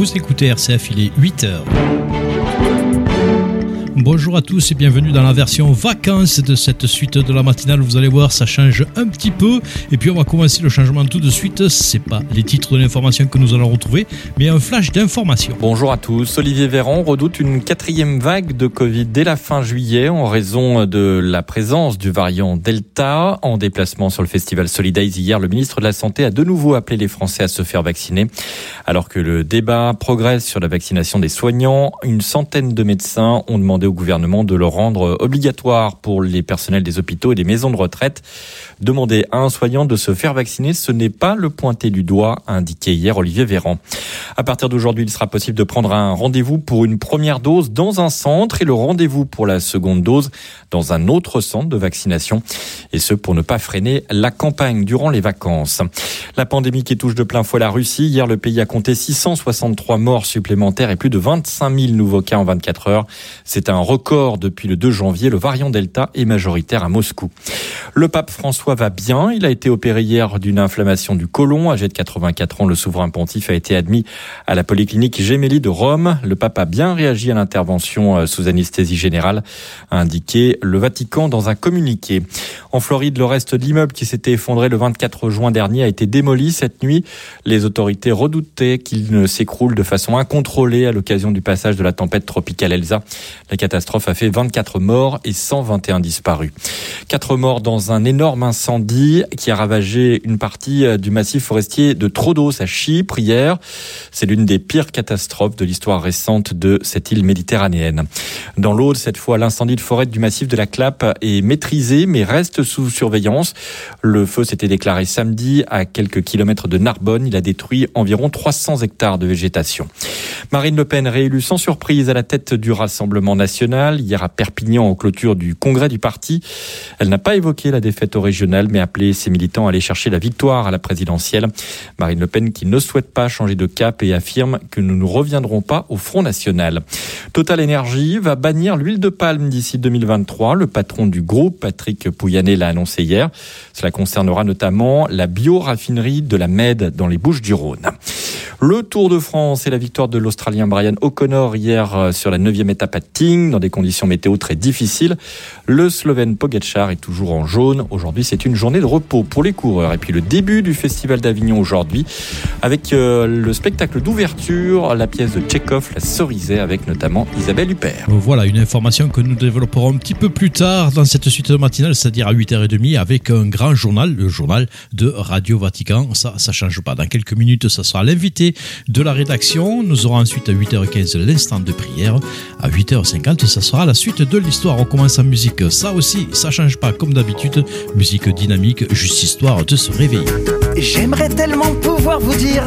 Vous écoutez RCF, il est 8h. Bonjour à tous et bienvenue dans la version vacances de cette suite de la matinale. Vous allez voir, ça change un petit peu. Et puis on va commencer le changement tout de suite. C'est pas les titres de l'information que nous allons retrouver, mais un flash d'information. Bonjour à tous. Olivier Véran redoute une quatrième vague de Covid dès la fin juillet en raison de la présence du variant Delta. En déplacement sur le festival Solidays hier, le ministre de la Santé a de nouveau appelé les Français à se faire vacciner. Alors que le débat progresse sur la vaccination des soignants, une centaine de médecins ont demandé au gouvernement de le rendre obligatoire pour les personnels des hôpitaux et des maisons de retraite. Demander à un soignant de se faire vacciner, ce n'est pas le pointer du doigt, a indiqué hier Olivier Véran. À partir d'aujourd'hui, il sera possible de prendre un rendez-vous pour une première dose dans un centre et le rendez-vous pour la seconde dose dans un autre centre de vaccination. Et ce, pour ne pas freiner la campagne durant les vacances. La pandémie qui touche de plein fouet la Russie. Hier, le pays a compté 663 morts supplémentaires et plus de 25 000 nouveaux cas en 24 heures. C'est un record depuis le 2 janvier. Le variant Delta est majoritaire à Moscou. Le pape François va bien. Il a été opéré hier d'une inflammation du côlon. Âgé de 84 ans, le souverain pontife a été admis à la polyclinique Gemelli de Rome. Le pape a bien réagi à l'intervention euh, sous anesthésie générale, a indiqué le Vatican dans un communiqué. En Floride, le reste de l'immeuble qui s'était effondré le 24 juin dernier a été démoli cette nuit. Les autorités redoutaient qu'il ne s'écroule de façon incontrôlée à l'occasion du passage de la tempête tropicale Elsa. La catastrophe a fait 24 morts et 121 disparus. Quatre morts dans un énorme incendie qui a ravagé une partie euh, du massif forestier de Trodos à Chypre hier. C'est l'une des pires catastrophes de l'histoire récente de cette île méditerranéenne. Dans l'Aude, cette fois, l'incendie de forêt du massif de la Clappe est maîtrisé mais reste sous surveillance. Le feu s'était déclaré samedi à quelques kilomètres de Narbonne. Il a détruit environ 300 hectares de végétation. Marine Le Pen réélue sans surprise à la tête du Rassemblement national hier à Perpignan en clôture du congrès du parti. Elle n'a pas évoqué la défaite au mais appelé ses militants à aller chercher la victoire à la présidentielle. Marine Le Pen qui ne souhaite pas changer de cap et affirme que nous ne reviendrons pas au Front National. Total Energy va bannir l'huile de palme d'ici 2023. Le patron du groupe, Patrick Pouyanné, l'a annoncé hier. Cela concernera notamment la bioraffinerie de la Med dans les Bouches du Rhône. Le Tour de France et la victoire de l'Australien Brian O'Connor hier euh, sur la neuvième étape à Ting dans des conditions météo très difficiles. Le Slovène Pogacar est toujours en jaune. Aujourd'hui, c'est une journée de repos pour les coureurs. Et puis le début du Festival d'Avignon aujourd'hui avec euh, le spectacle d'ouverture, la pièce de Tchekhov, La Cerisée, avec notamment Isabelle Huppert. Voilà une information que nous développerons un petit peu plus tard dans cette suite matinale, c'est-à-dire à 8h30 avec un grand journal, le journal de Radio Vatican. Ça, ça change pas. Dans quelques minutes, ça sera l'invité de la rédaction. Nous aurons ensuite à 8h15 l'instant de prière. À 8h50, ça sera la suite de l'histoire. On commence en musique. Ça aussi, ça change pas comme d'habitude. Musique dynamique, juste histoire de se réveiller. J'aimerais tellement pouvoir vous dire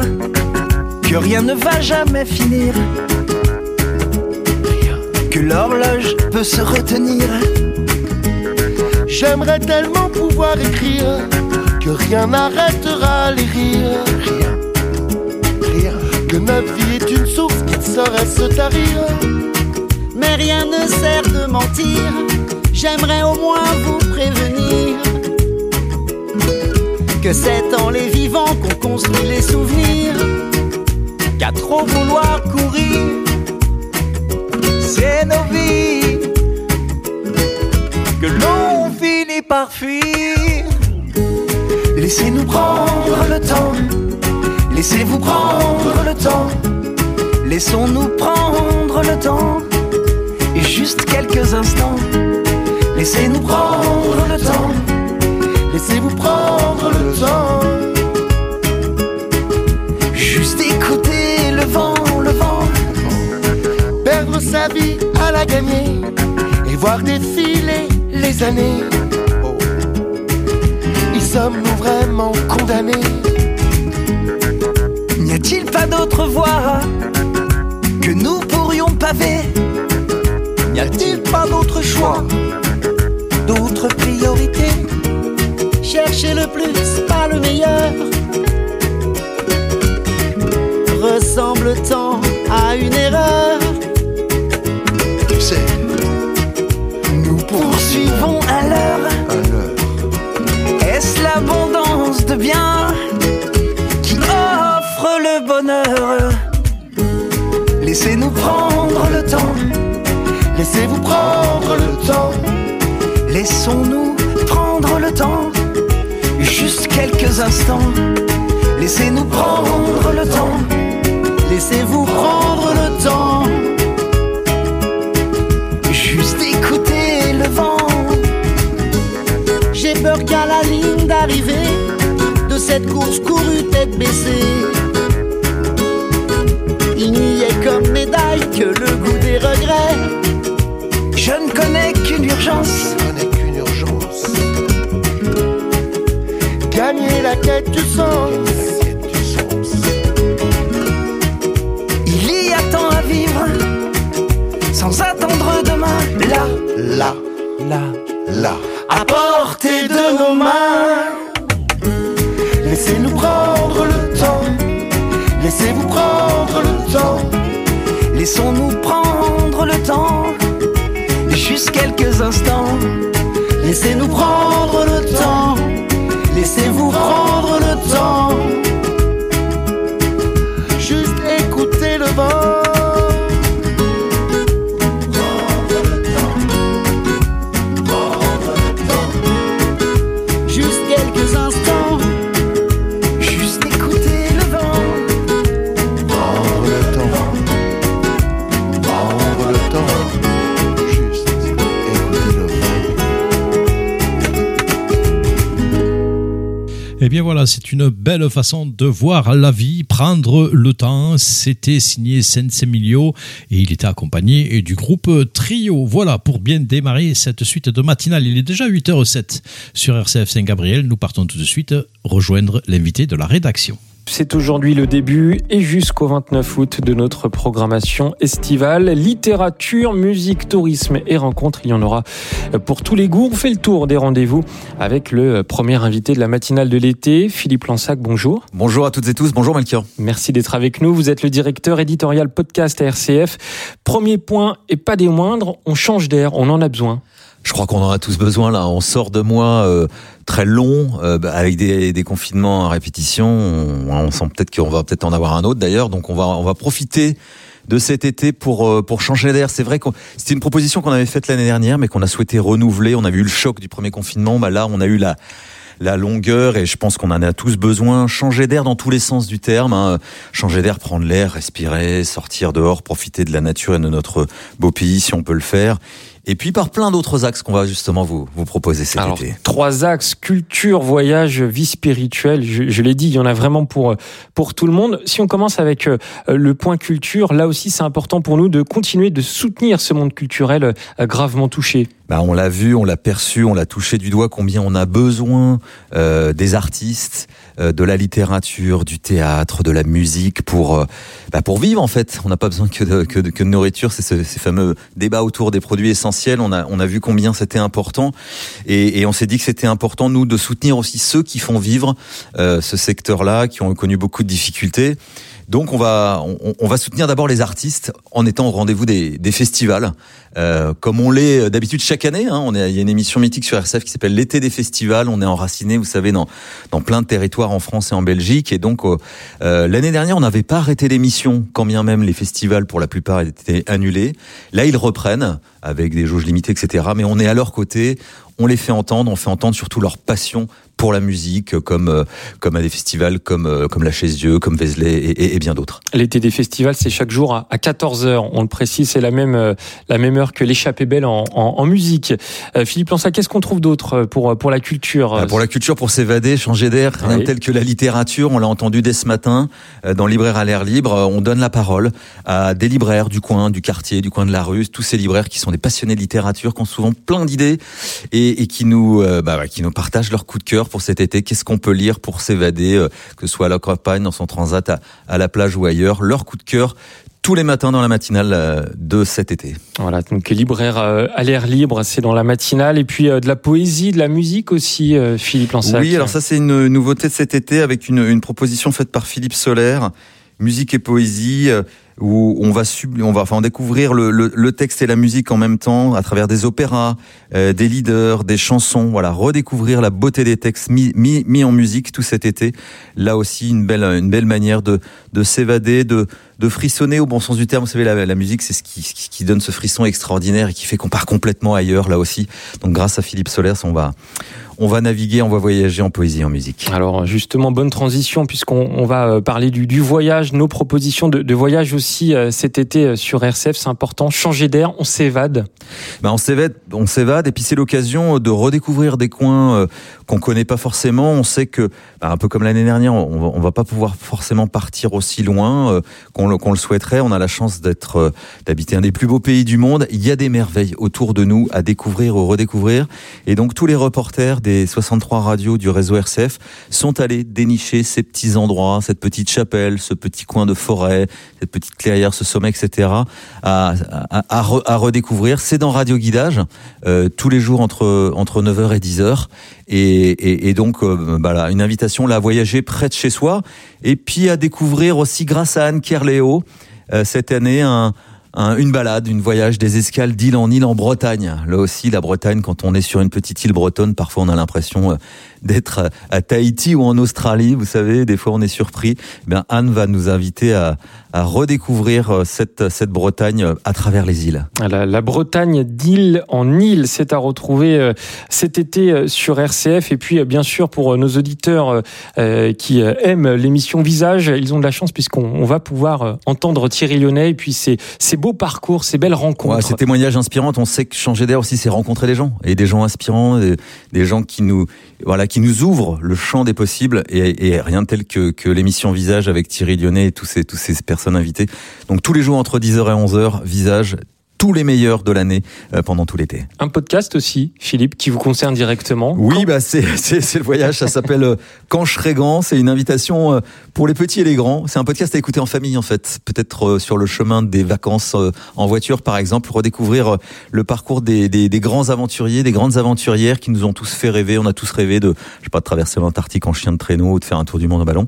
que rien ne va jamais finir. Que l'horloge peut se retenir. J'aimerais tellement pouvoir écrire que rien n'arrêtera les rires. Rien, rien. Que notre vie est une source qui ne saurait se tarir. Mais rien ne sert de mentir. J'aimerais au moins vous prévenir que c'est en les vivant qu'on construit les souvenirs. Qu'à trop vouloir courir, C'est nos vies que l'on finit par fuir. Laissez-nous prendre le temps. Laissez-vous prendre le temps. Laissons-nous prendre le temps. Et juste quelques instants. Laissez-nous prendre le temps. Laissez-vous prendre la gagner et voir défiler les années. Oh. Y sommes-nous vraiment condamnés? N'y a-t-il pas d'autre voie que nous pourrions paver? N'y a-t-il pas d'autre choix D'autres priorités? Cherchez le plus, pas le meilleur. Ressemble tant à une erreur. L'heure à l'heure. Est-ce l'abondance de biens qui offre le bonheur? Laissez-nous prendre le temps. Laissez-vous prendre le temps. Laissons-nous prendre le temps. Juste quelques instants. Laissez-nous prendre le temps. Laissez-vous prendre le temps. Cette course courue tête baissée, il n'y ait comme médaille que le goût des regrets. Je ne connais qu'une urgence. Je connais qu'une urgence. Gagner la quête du sens. Laissons-nous prendre le temps. Juste quelques instants. Laissez-nous prendre le temps. Laissez-vous prendre bien voilà, c'est une belle façon de voir la vie, prendre le temps. C'était signé Sense Emilio et il était accompagné du groupe Trio. Voilà, pour bien démarrer cette suite de matinale. Il est déjà 8h07 sur RCF Saint-Gabriel. Nous partons tout de suite rejoindre l'invité de la rédaction. C'est aujourd'hui le début et jusqu'au 29 août de notre programmation estivale. Littérature, musique, tourisme et rencontres, il y en aura pour tous les goûts. On fait le tour des rendez-vous avec le premier invité de la matinale de l'été, Philippe Lansac. Bonjour. Bonjour à toutes et tous, bonjour Melchior. Merci d'être avec nous. Vous êtes le directeur éditorial podcast à RCF. Premier point et pas des moindres, on change d'air, on en a besoin. Je crois qu'on en a tous besoin là. On sort de mois euh, très longs euh, avec des, des confinements à répétition. On, on sent peut-être qu'on va peut-être en avoir un autre d'ailleurs. Donc on va on va profiter de cet été pour euh, pour changer d'air. C'est vrai que c'était une proposition qu'on avait faite l'année dernière, mais qu'on a souhaité renouveler. On a eu le choc du premier confinement. Bah là, on a eu la la longueur et je pense qu'on en a tous besoin. Changer d'air dans tous les sens du terme. Hein. Changer d'air, prendre l'air, respirer, sortir dehors, profiter de la nature et de notre beau pays si on peut le faire. Et puis par plein d'autres axes qu'on va justement vous, vous proposer cet Alors, été. trois axes, culture, voyage, vie spirituelle. Je, je l'ai dit, il y en a vraiment pour, pour tout le monde. Si on commence avec euh, le point culture, là aussi c'est important pour nous de continuer de soutenir ce monde culturel euh, gravement touché. Bah, on l'a vu, on l'a perçu, on l'a touché du doigt combien on a besoin euh, des artistes, euh, de la littérature, du théâtre, de la musique pour euh, bah, pour vivre en fait. On n'a pas besoin que de, que de, que de nourriture. C'est ce, ces fameux débats autour des produits essentiels. On a on a vu combien c'était important et, et on s'est dit que c'était important nous de soutenir aussi ceux qui font vivre euh, ce secteur-là, qui ont connu beaucoup de difficultés. Donc on va on, va soutenir d'abord les artistes en étant au rendez-vous des, des festivals, euh, comme on l'est d'habitude chaque année. Hein. On est, il y a une émission mythique sur RCF qui s'appelle l'été des festivals. On est enraciné, vous savez, dans dans plein de territoires en France et en Belgique. Et donc euh, l'année dernière, on n'avait pas arrêté l'émission, quand bien même les festivals pour la plupart étaient annulés. Là, ils reprennent avec des jauges limitées, etc. Mais on est à leur côté. On les fait entendre, on fait entendre surtout leur passion pour la musique, comme euh, comme à des festivals comme euh, comme la Chaise Dieu, comme Vézelay et, et, et bien d'autres. L'été des festivals, c'est chaque jour à, à 14 h On le précise, c'est la même euh, la même heure que l'échappée belle en, en, en musique. Euh, Philippe Lança, qu'est-ce qu'on trouve d'autre pour pour la culture Ah, Pour la culture, pour s'évader, changer d'air, rien Oui. tel que la littérature. On l'a entendu dès ce matin dans Libraire à l'air libre. On donne la parole à des libraires du coin, du quartier, du coin de la rue, tous ces libraires qui sont des passionnés de littérature, qui ont souvent plein d'idées et, et qui nous euh, bah, qui nous partagent leur coup de cœur pour cet été. Qu'est-ce qu'on peut lire pour s'évader, euh, que ce soit à la campagne, dans son transat, à, à la plage ou ailleurs? Leur coup de cœur tous les matins dans la matinale euh, de cet été. Voilà, donc libraire euh, à l'air libre, c'est dans la matinale. Et puis de la poésie, de la musique aussi, Philippe Lansac. Oui, alors ça c'est une nouveauté de cet été avec une, une proposition faite par Philippe Solaire musique et poésie où on va sub, on va enfin découvrir le, le, le, texte et la musique en même temps à travers des opéras, euh, des leaders, des chansons. Voilà, redécouvrir la beauté des textes mis, mis, mis en musique tout cet été. Là aussi, une belle une belle manière de de s'évader, de de frissonner au bon sens du terme. Vous savez, la, la musique, c'est ce qui, qui donne ce frisson extraordinaire et qui fait qu'on part complètement ailleurs là aussi. Donc, grâce à Philippe Solers, on va on va naviguer, on va voyager en poésie, en musique. Alors justement, bonne transition puisqu'on on va euh, parler du, du, voyage, nos propositions de, de voyage aussi euh, cet été euh, sur RCF, c'est important. Changer d'air, on s'évade. Ben on s'évade, on s'évade et puis c'est l'occasion de redécouvrir des coins qu'on connaît pas forcément. On sait que, ben, un peu comme l'année dernière, on va, on va pas pouvoir forcément partir aussi loin qu'on le, qu'on le souhaiterait. On a la chance d'être, d'habiter un des plus beaux pays du monde. Il y a des merveilles autour de nous à découvrir ou redécouvrir. Et donc tous les reporters des 63 radios du réseau RCF sont allés dénicher ces petits endroits, cette petite chapelle, ce petit coin de forêt, cette petite clairière, ce sommet, etc. à, à, redécouvrir. C'est dans Radio Guidage, euh, tous les jours entre, entre 9h et 10h. Et, et, donc, euh, bah une invitation à voyager près de chez soi. Et puis à découvrir aussi, grâce à Anne Kerléo, euh, cette année, un une balade, une voyage, des escales d'île en île en Bretagne. Là aussi, la Bretagne, quand on est sur une petite île bretonne, parfois on a l'impression euh, d'être à Tahiti ou en Australie. Vous savez, des fois on est surpris. Eh bien, Anne va nous inviter à, à redécouvrir euh, cette, cette Bretagne euh, à travers les îles. La, la Bretagne d'île en île, c'est à retrouver cet été sur RCF. Et puis, bien sûr, pour nos auditeurs qui aiment l'émission Visage, ils ont de la chance puisqu'on va pouvoir entendre Thierry Lyonnais et puis c'est beaux parcours, ces belles rencontres. Ouais, ces témoignages inspirants, on sait que changer d'air aussi, c'est rencontrer des gens et des gens inspirants, des, des, gens qui nous, voilà, qui nous ouvrent le champ des possibles et, rien de tel que, l'émission Visage avec Thierry Lyonnais et tous ces, ces personnes invitées. Donc tous les jours entre 10h et 11h, Visage, tous les meilleurs de l'année euh, pendant tout l'été. Un podcast aussi, Philippe, qui vous concerne directement. Oui, bah c'est c'est le voyage. Ça s'appelle euh, Quand je serai grand. C'est une invitation euh, pour les petits et les grands. C'est un podcast à écouter en famille en fait. Peut-être sur le chemin des vacances en voiture, par exemple, redécouvrir le parcours des, des, des, grands aventuriers, des grandes aventurières qui nous ont tous fait rêver. On a tous rêvé de, je sais pas, de traverser l'Antarctique en chien de traîneau ou de faire un tour du monde en ballon.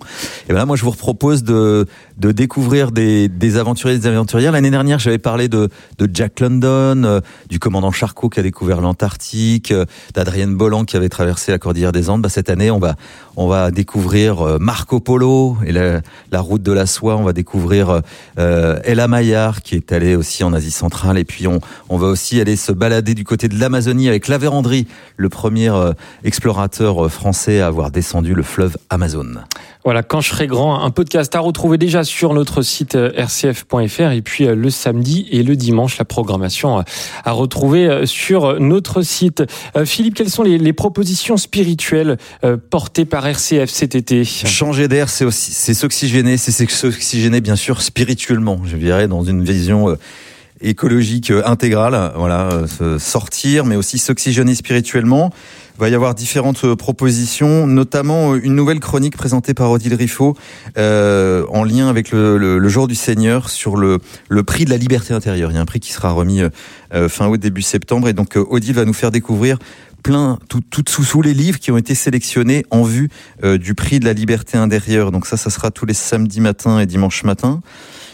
Et ben là, moi, je vous propose de de découvrir des des aventuriers, des aventurières. L'année dernière, j'avais parlé de de Jack London, euh, du commandant Charcot qui a découvert l'Antarctique, euh, d'Adrienne Bolland qui avait traversé la cordillère des Andes. Bah, cette année, on va on va découvrir euh, Marco Polo et la, route de la soie. On va découvrir Ella Maillard qui est allée aussi en Asie centrale. Et puis on on va aussi aller se balader du côté de l'Amazonie avec La Vérandrie, le premier explorateur français à avoir descendu le fleuve Amazon. Voilà, quand je serai grand, un podcast à retrouver déjà sur notre site rcf.fr et puis le samedi et le dimanche la programmation à retrouver euh, sur notre site. Euh, Philippe, quelles sont les, propositions spirituelles euh, portées par RCF cet été? Changer d'air, c'est aussi c'est s'oxygéner, c'est s'oxygéner bien sûr spirituellement, je dirais dans une vision écologique intégrale, voilà, sortir mais aussi s'oxygéner spirituellement. Il va y avoir différentes euh, propositions, notamment euh, une nouvelle chronique présentée par Odile Riffaut euh, en lien avec le, le, le, jour du Seigneur sur le, le prix de la liberté intérieure. Il y a un prix qui sera remis euh, fin août, début septembre. Et donc Odile va nous faire découvrir plein, tout, tout sous, sous les livres qui ont été sélectionnés en vue euh, du prix de la liberté intérieure. Donc ça, ça sera tous les samedis matins et dimanches matins.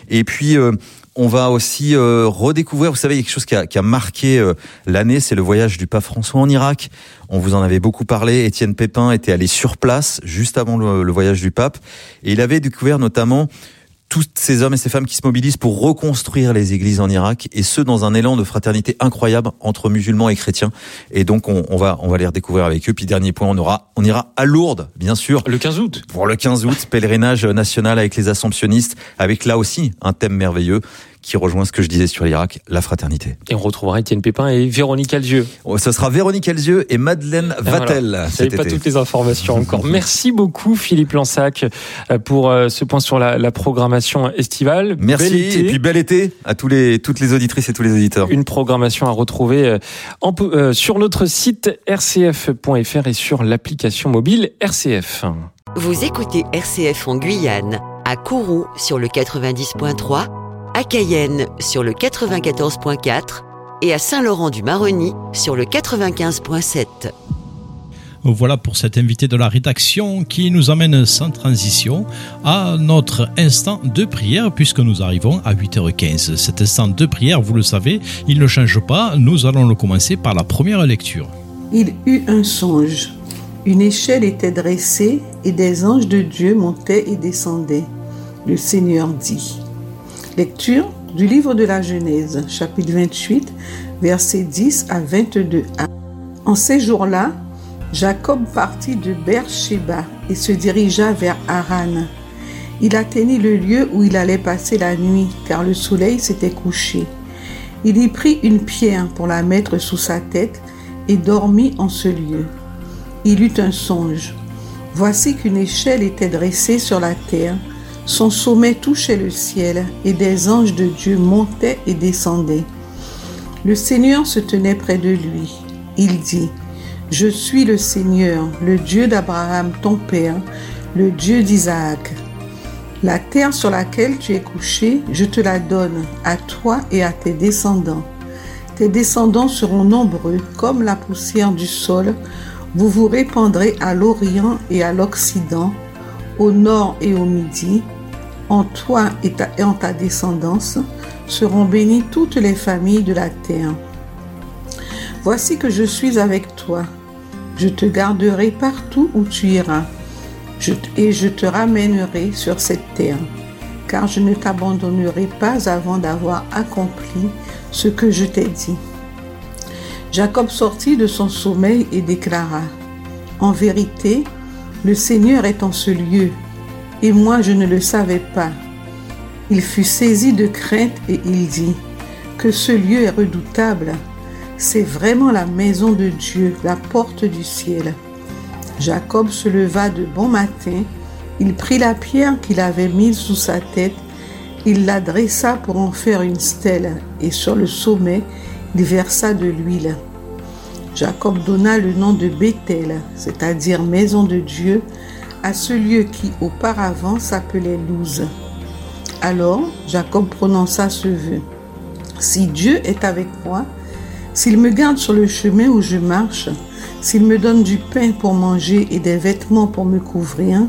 Et puis... Euh, on va aussi euh, redécouvrir, vous savez, quelque chose qui a, qui a marqué euh, l'année, c'est le voyage du pape François en Irak. On vous en avait beaucoup parlé. Étienne Pépin était allé sur place juste avant le voyage du pape, et il avait découvert notamment tous ces hommes et ces femmes qui se mobilisent pour reconstruire les églises en Irak et ce dans un élan de fraternité incroyable entre musulmans et chrétiens. Et donc on, on, va on va les redécouvrir avec eux. Puis dernier point on aura on ira à Lourdes bien sûr. Le 15 août. Pour le 15 août pèlerinage national avec les assomptionnistes avec là aussi un thème merveilleux qui rejoint ce que je disais sur l'Irak, la fraternité. Et on retrouvera Étienne Pépin et Véronique Alzieux. Oh, ce sera Véronique Alzieux et Madeleine Vatel. Voilà. Vous pas toutes les informations encore. Merci beaucoup Philippe Lansac euh, pour euh, ce point sur la, la programmation estivale. Merci et puis bel été à tous les, toutes les auditrices et tous les auditeurs. Une programmation à retrouver en, euh, sur notre site rcf.fr et sur l'application mobile RCF. Vous écoutez RCF en Guyane, à Kourou sur le 90.3 à Cayenne sur le 94.4 et à Saint-Laurent-du-Maroni sur le 95.7. Voilà pour cet invité de la rédaction qui nous amène sans transition à notre instant de prière puisque nous arrivons à 8h15. Cet instant de prière, vous le savez, il ne change pas. Nous allons le commencer par la première lecture. Il eut un songe. Une échelle était dressée et des anges de Dieu montaient et descendaient. Le Seigneur dit. Lecture du livre de la Genèse, chapitre 28, versets 10 à 22a. En ces jours-là, Jacob partit de Beersheba et se dirigea vers Haran. Il atteignit le lieu où il allait passer la nuit, car le soleil s'était couché. Il y prit une pierre pour la mettre sous sa tête et dormit en ce lieu. Il eut un songe. Voici qu'une échelle était dressée sur la terre, son sommet touchait le ciel, et des anges de Dieu montaient et descendaient. Le Seigneur se tenait près de lui. Il dit, je suis le Seigneur, le Dieu d'Abraham, ton Père, le Dieu d'Isaac. La terre sur laquelle tu es couché, je te la donne, à toi et à tes descendants. Tes descendants seront nombreux comme la poussière du sol. Vous vous répandrez à l'Orient et à l'Occident, au nord et au midi. En toi et, en ta descendance seront bénies toutes les familles de la terre. Voici que je suis avec toi je te garderai partout où tu iras, et je te ramènerai sur cette terre, car je ne t'abandonnerai pas avant d'avoir accompli ce que je t'ai dit. Jacob sortit de son sommeil et déclara, En vérité, le Seigneur est en ce lieu, et moi je ne le savais pas. Il fut saisi de crainte et il dit, Que ce lieu est redoutable c'est vraiment la maison de Dieu, la porte du ciel. Jacob se leva de bon matin, il prit la pierre qu'il avait mise sous sa tête, il la dressa pour en faire une stèle, et sur le sommet, il versa de l'huile. Jacob donna le nom de Bethel, c'est-à-dire maison de Dieu, à ce lieu qui auparavant s'appelait Luz. Alors Jacob prononça ce vœu. Si Dieu est avec moi, s'il me garde sur le chemin où je marche, s'il me donne du pain pour manger et des vêtements pour me couvrir,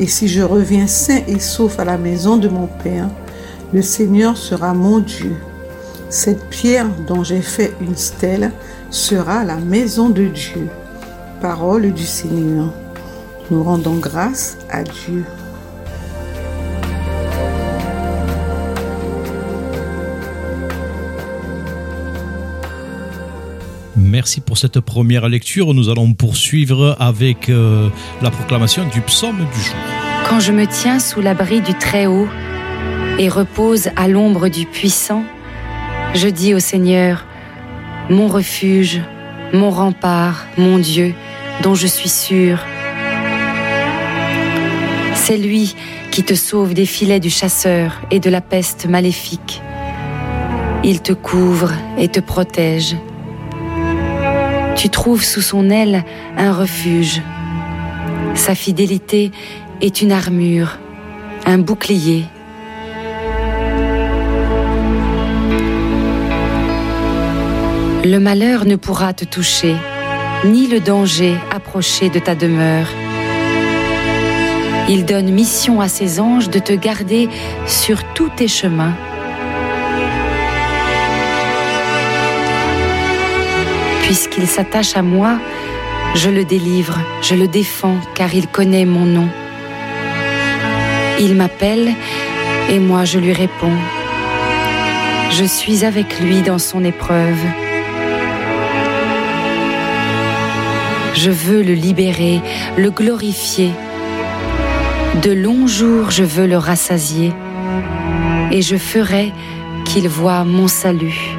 et si je reviens sain et sauf à la maison de mon Père, le Seigneur sera mon Dieu. Cette pierre dont j'ai fait une stèle sera la maison de Dieu. Parole du Seigneur. Nous rendons grâce à Dieu. Merci pour cette première lecture. Nous allons poursuivre avec euh, la proclamation du psaume du jour. Quand je me tiens sous l'abri du Très-Haut et repose à l'ombre du Puissant, je dis au Seigneur, mon refuge, mon rempart, mon Dieu, dont je suis sûr. C'est lui qui te sauve des filets du chasseur et de la peste maléfique. Il te couvre et te protège tu trouves sous son aile un refuge. Sa fidélité est une armure, un bouclier. Le malheur ne pourra te toucher, ni le danger approcher de ta demeure. Il donne mission à ses anges de te garder sur tous tes chemins. Puisqu'il s'attache à moi, je le délivre, je le défends, car il connaît mon nom. Il m'appelle et moi je lui réponds. Je suis avec lui dans son épreuve. Je veux le libérer, le glorifier. De longs jours, je veux le rassasier, et je ferai qu'il voie mon salut.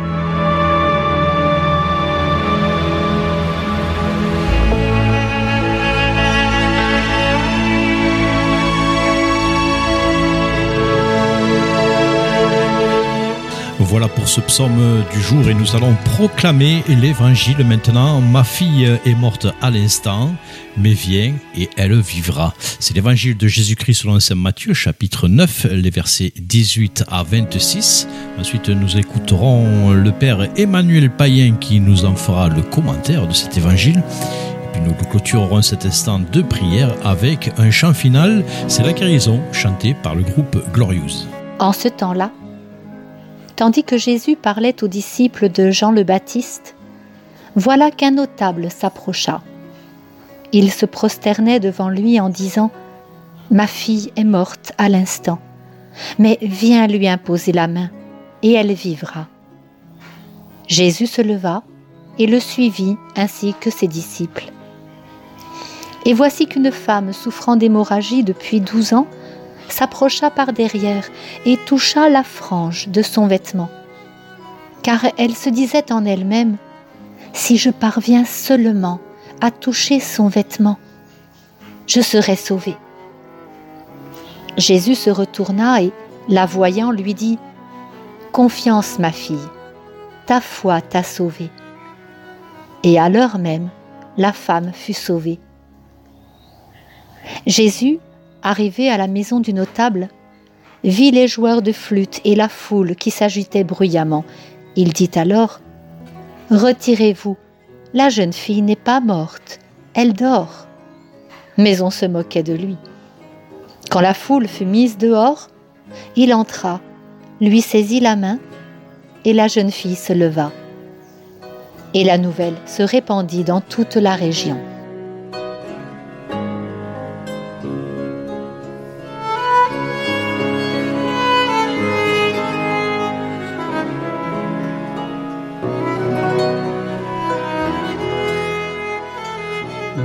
Voilà pour ce psaume du jour et nous allons proclamer l'évangile maintenant. Ma fille est morte à l'instant, mais vient et elle vivra. C'est l'évangile de Jésus-Christ selon Saint Matthieu, chapitre 9, les versets 18 à 26. Ensuite, nous écouterons le Père Emmanuel Payen qui nous en fera le commentaire de cet évangile. Puis nous clôturerons cet instant de prière avec un chant final, c'est la guérison, chanté par le groupe Glorious. En ce temps-là, tandis que Jésus parlait aux disciples de Jean le Baptiste, voilà qu'un notable s'approcha. Il se prosternait devant lui en disant Ma fille est morte à l'instant, mais viens lui imposer la main, et elle vivra. Jésus se leva et le suivit ainsi que ses disciples. Et voici qu'une femme souffrant d'hémorragie depuis douze ans s'approcha par derrière et toucha la frange de son vêtement. Car elle se disait en elle-même, Si je parviens seulement à toucher son vêtement, je serai sauvée. Jésus se retourna et, la voyant, lui dit, Confiance, ma fille, ta foi t'a sauvée. Et à l'heure même, la femme fut sauvée. Jésus, arrivé à la maison du notable, vit les joueurs de flûte et la foule qui s'agitait bruyamment. Il dit alors, Retirez-vous, la jeune fille n'est pas morte, elle dort. Mais on se moquait de lui. Quand la foule fut mise dehors, il entra, lui saisit la main, et la jeune fille se leva. Et la nouvelle se répandit dans toute la région.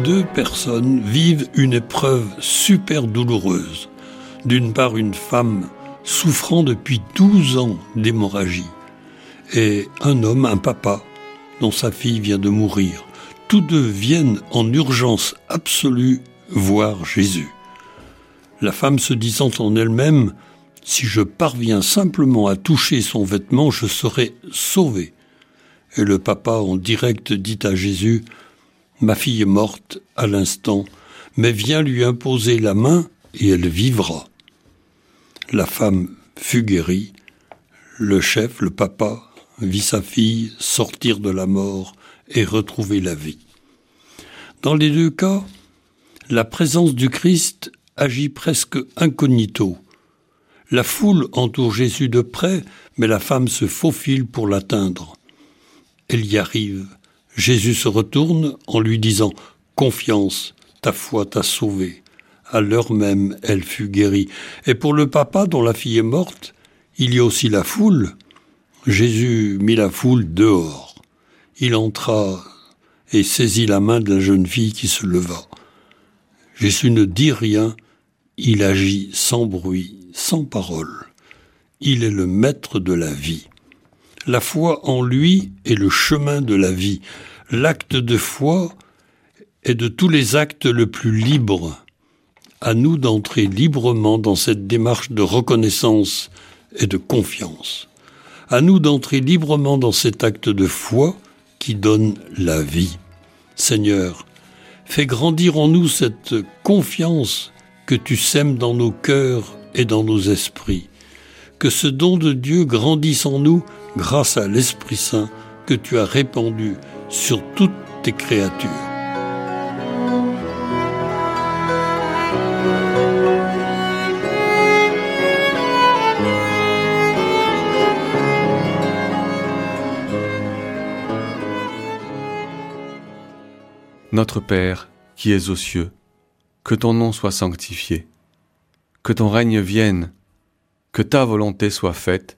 Deux personnes vivent une épreuve super douloureuse. D'une part, une femme souffrant depuis 12 ans d'hémorragie et un homme, un papa, dont sa fille vient de mourir. Tous deux viennent en urgence absolue voir Jésus. La femme se disant en elle-même, si je parviens simplement à toucher son vêtement, je serai sauvé. Et le papa en direct dit à Jésus, Ma fille est morte à l'instant, mais viens lui imposer la main et elle vivra. La femme fut guérie, le chef, le papa, vit sa fille sortir de la mort et retrouver la vie. Dans les deux cas, la présence du Christ agit presque incognito. La foule entoure Jésus de près, mais la femme se faufile pour l'atteindre. Elle y arrive, Jésus se retourne en lui disant Confiance, ta foi t'a sauvé. À l'heure même, elle fut guérie. Et pour le papa dont la fille est morte, il y a aussi la foule. Jésus mit la foule dehors. Il entra et saisit la main de la jeune fille qui se leva. Jésus ne dit rien, il agit sans bruit, sans parole. Il est le maître de la vie. La foi en lui est le chemin de la vie. L'acte de foi est de tous les actes le plus libre. À nous d'entrer librement dans cette démarche de reconnaissance et de confiance. À nous d'entrer librement dans cet acte de foi qui donne la vie. Seigneur, fais grandir en nous cette confiance que tu sèmes dans nos cœurs et dans nos esprits. Que ce don de Dieu grandisse en nous grâce à l'Esprit Saint que tu as répandu sur toutes tes créatures. Notre Père, qui es aux cieux, que ton nom soit sanctifié, que ton règne vienne, que ta volonté soit faite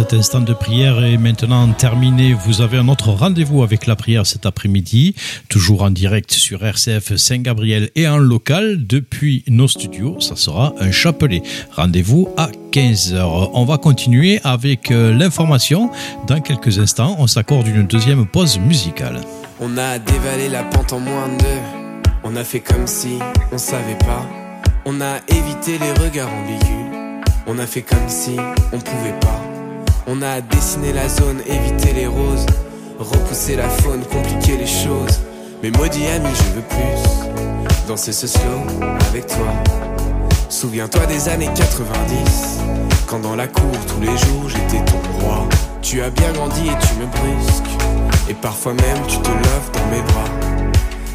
Cet instant de prière est maintenant terminé. Vous avez un autre rendez-vous avec la prière cet après-midi, toujours en direct sur RCF Saint-Gabriel et en local depuis nos studios. Ça sera un chapelet. Rendez-vous à 15h. On va continuer avec euh, l'information. Dans quelques instants, on s'accorde une deuxième pause musicale. On a dévalé la pente en moins. On a fait comme si on savait pas. On a évité les regards ambigus. On a fait comme si on pouvait pas. On a dessiné la zone, évité les roses. Repousser la faune, compliquer les choses. Mais maudit ami, je veux plus. Danser ce slow avec toi. Souviens-toi des années 90. Quand dans la cour, tous les jours, j'étais ton roi. Tu as bien grandi et tu me brusques. Et parfois même, tu te lèves dans mes bras.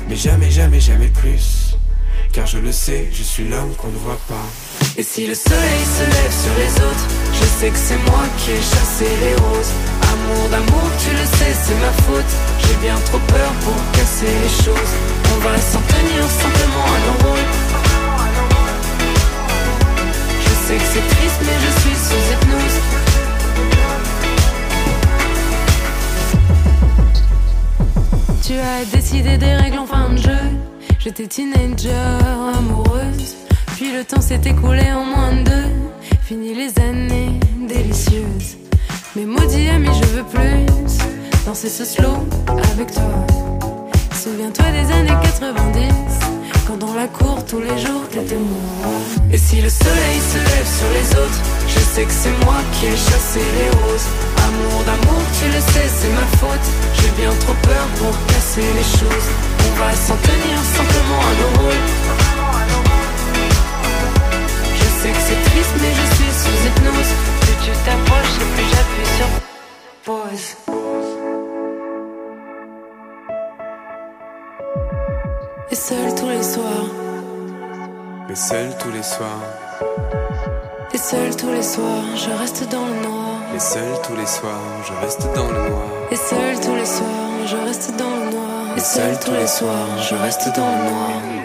Mais jamais, jamais, jamais plus. Car je le sais, je suis l'homme qu'on ne voit pas. Et si le soleil se lève sur les autres, je sais que c'est moi qui ai chassé les roses. Amour d'amour, tu le sais, c'est ma faute. J'ai bien trop peur pour casser les choses. On va s'en tenir simplement à nos. Je sais que c'est triste, mais je suis sous hypnose. Tu as décidé des règles en fin de jeu. J'étais teenager, amoureuse. Puis le temps s'est écoulé en moins de deux. Fini les années Mais maudit ami, je veux plus danser ce slow avec toi. Souviens-toi des années 90. Quand dans la cour tous les jours t'étais moi. Et si le soleil se lève sur les autres, je sais que c'est moi qui ai chassé les roses. Amour d'amour, tu le sais, c'est ma faute. J'ai bien trop peur pour casser les choses. On va s'en tenir simplement à nos rôles. Je sais que c'est triste, mais je suis sous hypnose. Tu t'approches et plus j'appuie sur pause. Et seul tous les soirs, Mais seul tous les soirs, et seul tous les soirs, je reste dans le noir. mais seul tous les soirs, je reste dans le noir. Et seul tous les soirs, je reste dans le noir. Et seul tous les soirs, je reste dans le noir.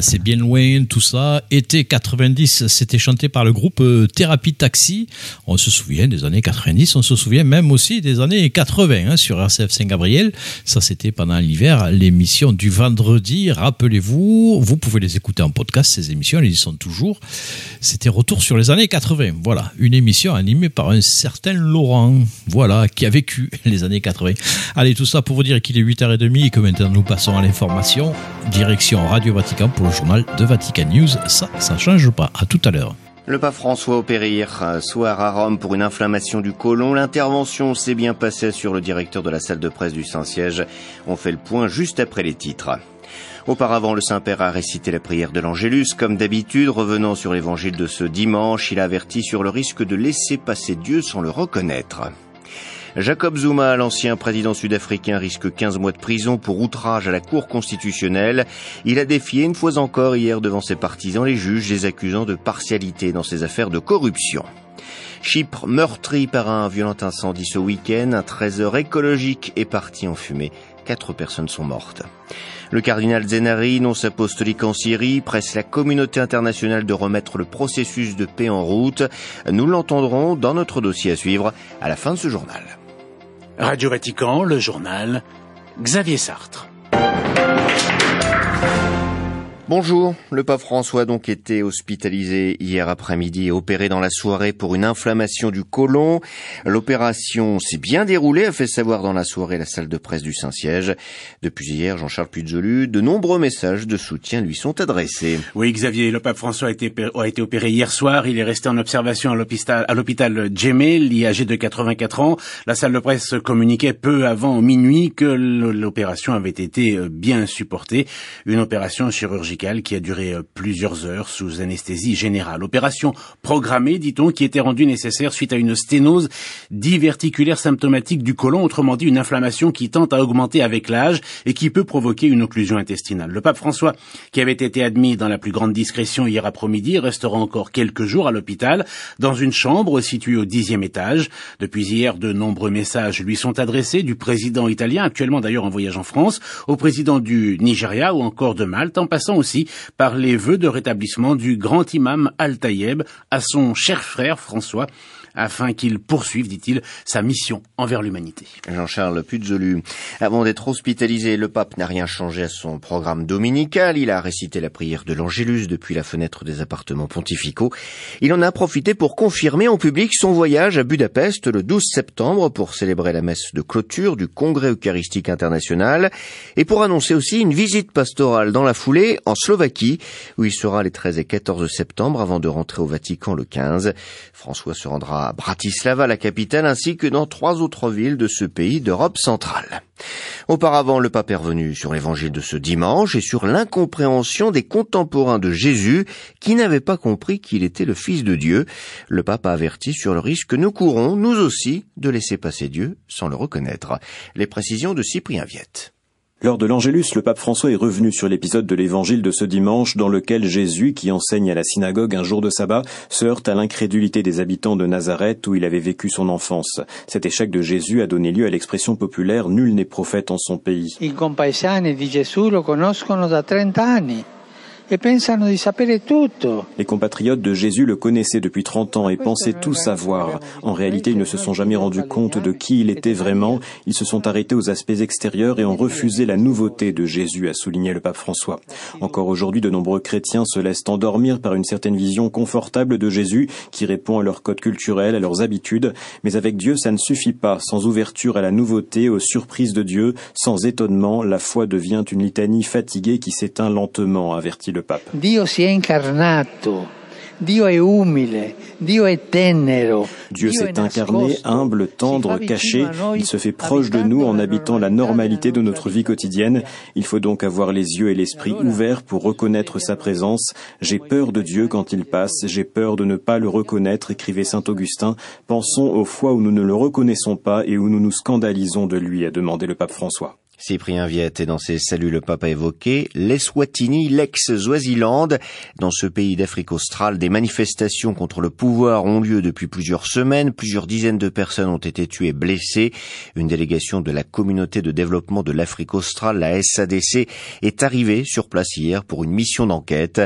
C'est bien loin, tout ça. Été 90, c'était chanté par le groupe euh, Thérapie Taxi. On se souvient des années 90, on se souvient même aussi des années 80 hein, sur RCF Saint-Gabriel. Ça, c'était pendant l'hiver, l'émission du vendredi. Rappelez-vous, vous pouvez les écouter en podcast, ces émissions, elles y sont toujours. C'était Retour sur les années 80. Voilà, une émission animée par un certain Laurent, voilà, qui a vécu les années 80. Allez, tout ça pour vous dire qu'il est 8h30 et que maintenant nous passons à l'information. Direction Radio Vatican pour le journal de Vatican News. Ça, ça change pas. À tout à l'heure. Le pape François opéré hier soir à Rome pour une inflammation du côlon. L'intervention s'est bien passée sur le directeur de la salle de presse du Saint-Siège. On fait le point juste après les titres. Auparavant, le Saint-Père a récité la prière de l'Angélus. Comme d'habitude, revenant sur l'évangile de ce dimanche, il a averti sur le risque de laisser passer Dieu sans le reconnaître. Jacob Zuma, l'ancien président sud-africain, risque 15 mois de prison pour outrage à la Cour constitutionnelle. Il a défié une fois encore hier devant ses partisans les juges les accusant de partialité dans ses affaires de corruption. Chypre meurtri par un violent incendie ce week-end, un trésor écologique est parti en fumée. Quatre personnes sont mortes. Le cardinal Zenari, nonce apostolique en Syrie, presse la communauté internationale de remettre le processus de paix en route. Nous l'entendrons dans notre dossier à suivre à la fin de ce journal. Radio Vatican, le journal, Xavier Sartre. Bonjour, le pape François a donc été hospitalisé hier après-midi et opéré dans la soirée pour une inflammation du côlon. L'opération s'est bien déroulée, a fait savoir dans la soirée la salle de presse du Saint-Siège. Depuis hier, Jean-Charles Puzolu, de nombreux messages de soutien lui sont adressés. Oui, Xavier, le pape François a été, a été opéré hier soir. Il est resté en observation à l'hôpital, Djemel, âgé de 84 ans. La salle de presse communiquait peu avant minuit que l'opération avait été bien supportée. Une opération chirurgicale qui a duré euh, plusieurs heures sous anesthésie générale. Opération programmée, dit-on, qui était rendue nécessaire suite à une sténose diverticulaire symptomatique du côlon, autrement dit une inflammation qui tente à augmenter avec l'âge et qui peut provoquer une occlusion intestinale. Le pape François, qui avait été admis dans la plus grande discrétion hier après-midi, restera encore quelques jours à l'hôpital, dans une chambre située au dixième étage. Depuis hier, de nombreux messages lui sont adressés du président italien, actuellement d'ailleurs en voyage en France, au président du Nigeria ou encore de Malte, en passant aussi par les vœux de rétablissement du grand imam Al-Tayeb à son cher frère François afin qu'il poursuive, dit-il, sa mission envers l'humanité. Jean-Charles Puzolu. Avant d'être hospitalisé, le pape n'a rien changé à son programme dominical. Il a récité la prière de l'Angélus depuis la fenêtre des appartements pontificaux. Il en a profité pour confirmer en public son voyage à Budapest le 12 septembre pour célébrer la messe de clôture du Congrès eucharistique international et pour annoncer aussi une visite pastorale dans la foulée en Slovaquie où il sera les 13 et 14 septembre avant de rentrer au Vatican le 15. François se rendra Bratislava, la capitale, ainsi que dans trois autres villes de ce pays d'Europe centrale. Auparavant, le pape est revenu sur l'évangile de ce dimanche et sur l'incompréhension des contemporains de Jésus qui n'avaient pas compris qu'il était le Fils de Dieu. Le pape a averti sur le risque que nous courons, nous aussi, de laisser passer Dieu sans le reconnaître. Les précisions de Cyprien Viette. Lors de l'Angélus, le pape François est revenu sur l'épisode de l'évangile de ce dimanche dans lequel Jésus, qui enseigne à la synagogue un jour de sabbat, se heurte à l'incrédulité des habitants de Nazareth où il avait vécu son enfance. Cet échec de Jésus a donné lieu à l'expression populaire Nul n'est prophète en son pays. I compaesani di Gesù lo conoscono da 30 anni. Les compatriotes de Jésus le connaissaient depuis 30 ans et pensaient tout savoir. En réalité, ils ne se sont jamais rendus compte de qui il était vraiment. Ils se sont arrêtés aux aspects extérieurs et ont refusé la nouveauté de Jésus, a souligné le pape François. Encore aujourd'hui, de nombreux chrétiens se laissent endormir par une certaine vision confortable de Jésus qui répond à leur code culturel, à leurs habitudes. Mais avec Dieu, ça ne suffit pas. Sans ouverture à la nouveauté, aux surprises de Dieu, sans étonnement, la foi devient une litanie fatiguée qui s'éteint lentement, avertit le pape. Dio si è incarnato. Dieu s'est incarné, humble, tendre, caché. Il se fait proche de nous en habitant la normalité de notre vie quotidienne. Il faut donc avoir les yeux et l'esprit ouverts pour reconnaître sa présence. J'ai peur de Dieu quand il passe, j'ai peur de ne pas le reconnaître, écrivait saint Augustin. Pensons aux fois où nous ne le reconnaissons pas et où nous nous scandalisons de lui, a demandé le pape François. Cyprien Viette et dans ses saluts le pape a évoqué l'Eswatini, l'ex-Swaziland. Dans ce pays d'Afrique australe, des manifestations contre le pouvoir ont lieu depuis plusieurs semaines. Plusieurs dizaines de personnes ont été tuées blessées. Une délégation de la communauté de développement de l'Afrique australe, la SADC, est arrivée sur place hier pour une mission d'enquête.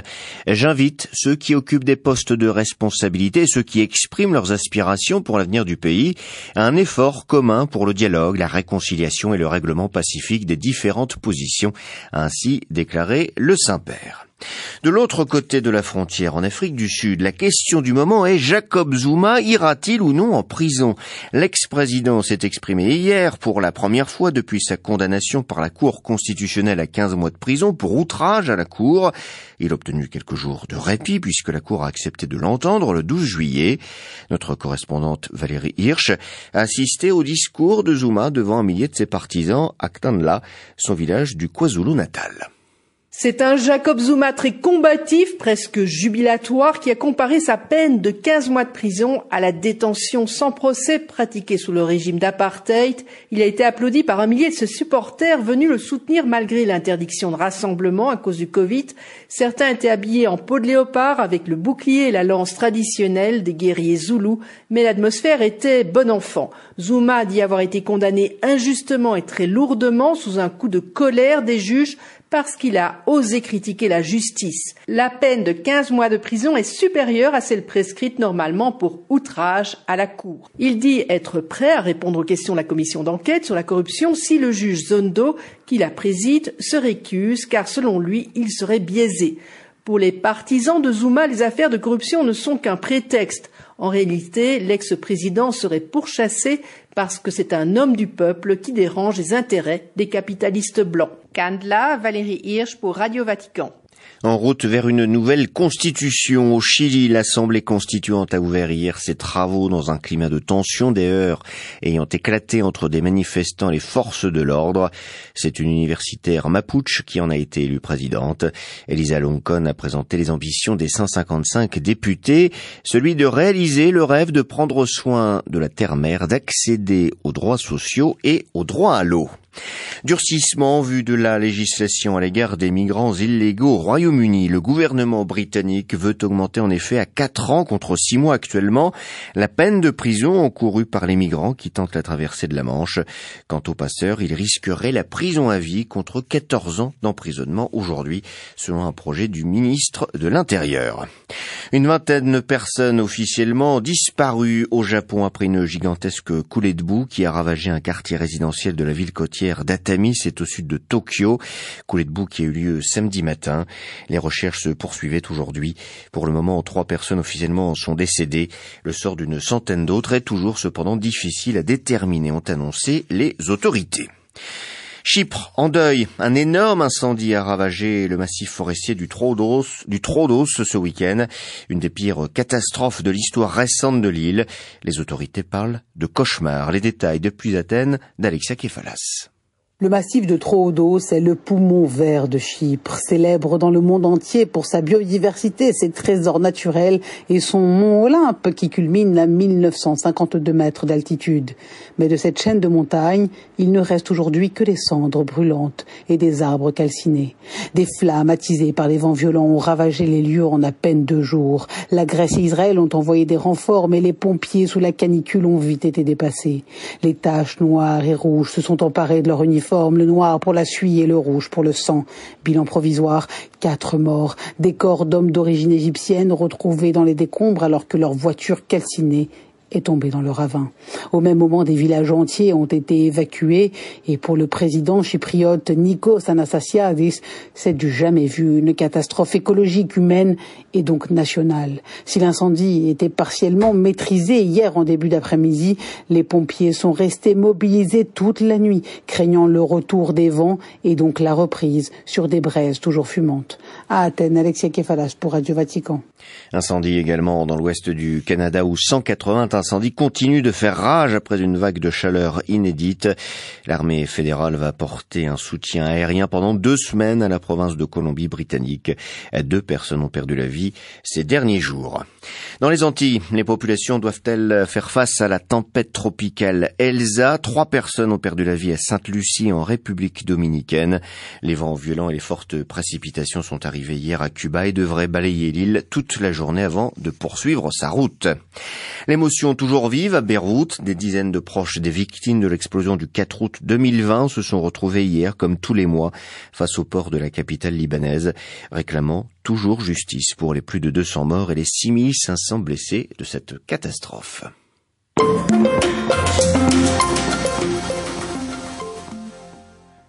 J'invite ceux qui occupent des postes de responsabilité, ceux qui expriment leurs aspirations pour l'avenir du pays, à un effort commun pour le dialogue, la réconciliation et le règlement pacifique des différentes positions, ainsi déclaré le Saint-Père. De l'autre côté de la frontière, en Afrique du Sud, la question du moment est Jacob Zuma ira-t-il ou non en prison? L'ex-président s'est exprimé hier pour la première fois depuis sa condamnation par la Cour constitutionnelle à 15 mois de prison pour outrage à la Cour. Il a obtenu quelques jours de répit puisque la Cour a accepté de l'entendre le 12 juillet. Notre correspondante Valérie Hirsch a assisté au discours de Zuma devant un millier de ses partisans à Ktanla, son village du KwaZulu-Natal. C'est un Jacob Zuma très combatif, presque jubilatoire, qui a comparé sa peine de 15 mois de prison à la détention sans procès pratiquée sous le régime d'apartheid. Il a été applaudi par un millier de ses supporters venus le soutenir malgré l'interdiction de rassemblement à cause du Covid. Certains étaient habillés en peau de léopard avec le bouclier et la lance traditionnelle des guerriers zoulous, mais l'atmosphère était bon enfant. Zuma dit avoir été condamné injustement et très lourdement sous un coup de colère des juges parce qu'il a osé critiquer la justice. La peine de 15 mois de prison est supérieure à celle prescrite normalement pour outrage à la Cour. Il dit être prêt à répondre aux questions de la commission d'enquête sur la corruption si le juge Zondo, qui la préside, se récuse, car selon lui, il serait biaisé. Pour les partisans de Zuma, les affaires de corruption ne sont qu'un prétexte. En réalité, l'ex-président serait pourchassé parce que c'est un homme du peuple qui dérange les intérêts des capitalistes blancs. Candela, Valérie Hirsch pour Radio Vatican. En route vers une nouvelle constitution au Chili, l'Assemblée constituante a ouvert hier ses travaux dans un climat de tension, des heures ayant éclaté entre des manifestants et les forces de l'ordre. C'est une universitaire mapuche qui en a été élue présidente. Elisa Loncon a présenté les ambitions des 155 députés, celui de réaliser le rêve de prendre soin de la terre-mère, d'accéder aux droits sociaux et aux droits à l'eau. Durcissement vu de la législation à l'égard des migrants illégaux au Royaume-Uni. Le gouvernement britannique veut augmenter en effet à 4 ans contre 6 mois actuellement la peine de prison encourue par les migrants qui tentent la traversée de la Manche. Quant aux passeurs, ils risqueraient la prison à vie contre 14 ans d'emprisonnement aujourd'hui, selon un projet du ministre de l'Intérieur. Une vingtaine de personnes officiellement disparues au Japon après une gigantesque coulée de boue qui a ravagé un quartier résidentiel de la ville côtière d'Atami, c'est au sud de Tokyo. Coulée de boue qui a eu lieu samedi matin. Les recherches se poursuivaient aujourd'hui. Pour le moment, trois personnes officiellement sont décédées. Le sort d'une centaine d'autres est toujours cependant difficile à déterminer, ont annoncé les autorités. Chypre, en deuil, un énorme incendie a ravagé le massif forestier du Troodos, du ce week-end, une des pires catastrophes de l'histoire récente de l'île. Les autorités parlent de cauchemar. Les détails depuis Athènes d'Alexia Kefalas. Le massif de Troodos est le poumon vert de Chypre, célèbre dans le monde entier pour sa biodiversité, ses trésors naturels et son mont Olympe qui culmine à 1952 mètres d'altitude. Mais de cette chaîne de montagnes, il ne reste aujourd'hui que des cendres brûlantes et des arbres calcinés. Des flammes attisées par les vents violents ont ravagé les lieux en à peine deux jours. La Grèce et Israël ont envoyé des renforts, mais les pompiers sous la canicule ont vite été dépassés. Les taches noires et rouges se sont emparées de leur uniforme le noir pour la suie et le rouge pour le sang. Bilan provisoire, quatre morts, des corps d'hommes d'origine égyptienne retrouvés dans les décombres alors que leur voiture calcinée est tombé dans le ravin. Au même moment, des villages entiers ont été évacués et pour le président chypriote Nikos Anastasiadis, c'est du jamais vu, une catastrophe écologique, humaine et donc nationale. Si l'incendie était partiellement maîtrisé hier en début d'après-midi, les pompiers sont restés mobilisés toute la nuit, craignant le retour des vents et donc la reprise sur des braises toujours fumantes. À Athènes, Alexia Kefalas pour Radio Vatican. Incendie également dans l'ouest du Canada où 180 incendies continuent de faire rage après une vague de chaleur inédite. L'armée fédérale va porter un soutien aérien pendant deux semaines à la province de Colombie-Britannique. Deux personnes ont perdu la vie ces derniers jours. Dans les Antilles, les populations doivent-elles faire face à la tempête tropicale Elsa? Trois personnes ont perdu la vie à Sainte-Lucie en République dominicaine. Les vents violents et les fortes précipitations sont arrivés hier à Cuba et devraient balayer l'île toute la journée avant de poursuivre sa route. L'émotion toujours vive à Beyrouth. Des dizaines de proches des victimes de l'explosion du 4 août 2020 se sont retrouvés hier, comme tous les mois, face au port de la capitale libanaise, réclamant toujours justice pour les plus de 200 morts et les 6500 blessés de cette catastrophe.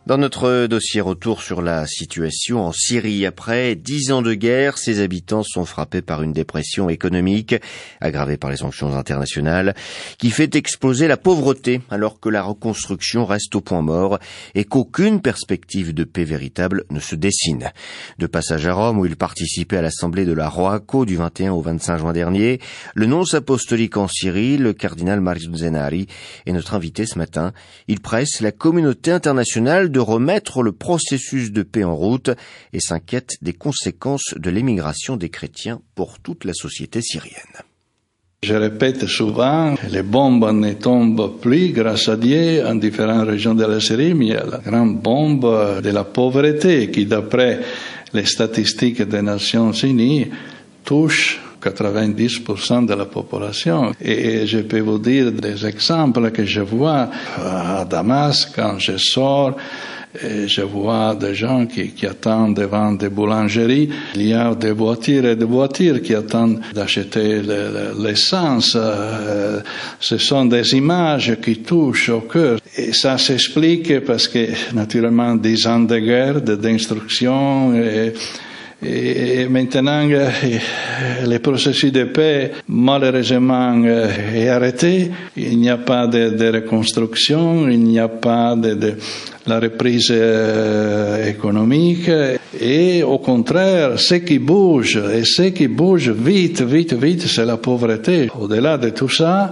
Dans notre dossier retour sur la situation en Syrie, après dix ans de guerre, ses habitants sont frappés par une dépression économique, aggravée par les sanctions internationales, qui fait exploser la pauvreté alors que la reconstruction reste au point mort et qu'aucune perspective de paix véritable ne se dessine. De passage à Rome où il participait à l'assemblée de la Roaco du 21 au 25 juin dernier, le nonce apostolique en Syrie, le cardinal Mario Zenari, est notre invité ce matin. Il presse la communauté internationale remettre le processus de paix en route et s'inquiète des conséquences de l'émigration des chrétiens pour toute la société syrienne. Je répète souvent, les bombes ne tombent plus grâce à Dieu en différentes régions de la Syrie, mais il y a la grande bombe de la pauvreté qui, d'après les statistiques des Nations Unies, touche 90% de la population. Et je peux vous dire des exemples que je vois à Damas quand je sors. Et je vois des gens qui, qui, attendent devant des boulangeries. Il y a des voitures et des voitures qui attendent d'acheter l'essence. Euh, ce sont des images qui touchent au cœur. Et ça s'explique parce que, naturellement, dix ans de guerre, d'instruction et et maintenant, le processus de paix, malheureusement, est arrêté. Il n'y a pas de, reconstruction, il n'y a pas de, la reprise économique. Et au contraire, ce qui bouge, et ce qui bouge vite, vite, vite, c'est la pauvreté. Au-delà de tout ça,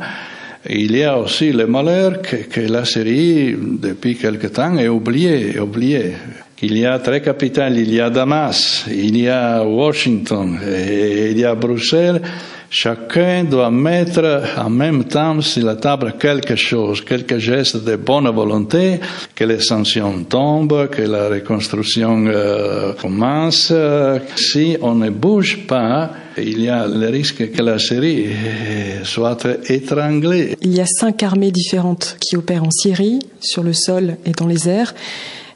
il y a aussi le malheur que, que la Syrie, depuis quelque temps, est oubliée, oubliée. Il y a trois capitales, il y a Damas, il y a Washington et il y a Bruxelles. Chacun doit mettre en même temps sur la table quelque chose, quelques gestes de bonne volonté, que les sanctions tombent, que la reconstruction euh, commence. Si on ne bouge pas, il y a le risque que la Syrie soit étranglée. Il y a cinq armées différentes qui opèrent en Syrie, sur le sol et dans les airs.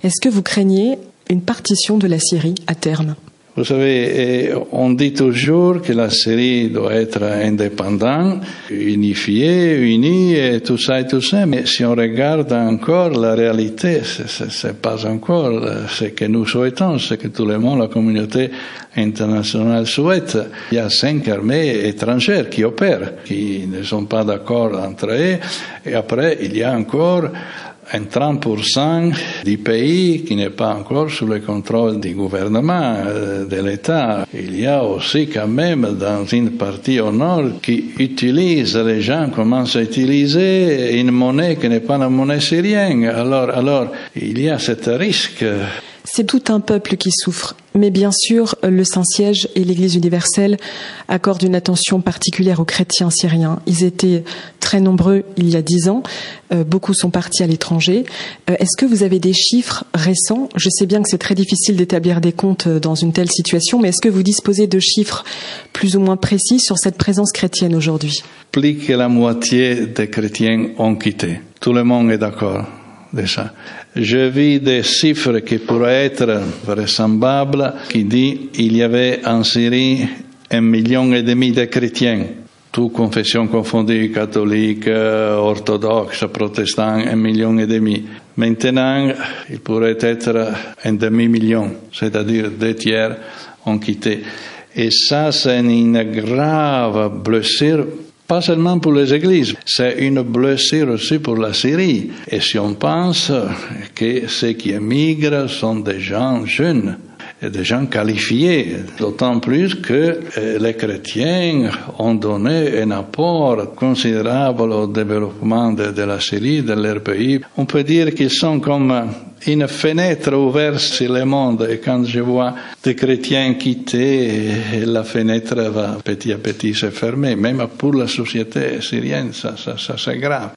Est-ce que vous craignez une partition de la Syrie à terme? Vous savez, on dit toujours que la Syrie doit être indépendante, unifiée, unie, et tout ça et tout ça, mais si on regarde encore la réalité, c'est pas encore ce que nous souhaitons, ce que tout le monde, la communauté internationale souhaite. Il y a cinq armées étrangères qui opèrent, qui ne sont pas d'accord entre eux, et après, il y a encore un 30% du pays qui n'est pas encore sous le contrôle du gouvernement, de l'État. Il y a aussi quand même dans une partie au nord qui utilise, les gens commencent à utiliser une monnaie qui n'est pas la monnaie syrienne. Alors, alors, il y a ce risque. C'est tout un peuple qui souffre. Mais bien sûr, le Saint-Siège et l'Église universelle accordent une attention particulière aux chrétiens syriens. Ils étaient très nombreux il y a dix ans. Euh, beaucoup sont partis à l'étranger. Euh, Est-ce que vous avez des chiffres récents? Je sais bien que c'est très difficile d'établir des comptes dans une telle situation, mais est-ce que vous disposez de chiffres plus ou moins précis sur cette présence chrétienne aujourd'hui? Plus que la moitié des chrétiens ont quitté. Tout le monde est d'accord de ça. Je vis des chiffres qui pourraient être vraisemblables, qui dit il y avait en Syrie un million et demi de chrétiens, toutes confessions confondues, catholiques, orthodoxes, protestants, un million et demi. Maintenant, il pourrait être un demi-million, c'est-à-dire deux tiers ont quitté. Et ça, c'est une grave blessure pas seulement pour les églises, c'est une blessure aussi pour la Syrie. Et si on pense que ceux qui émigrent sont des gens jeunes, des gens qualifiés, d'autant plus que euh, les chrétiens ont donné un apport considérable au développement de, de la Syrie, de leur pays. On peut dire qu'ils sont comme une fenêtre ouverte sur le monde. Et quand je vois des chrétiens quitter, la fenêtre va petit à petit se fermer. Même pour la société syrienne, ça, ça, ça c'est grave.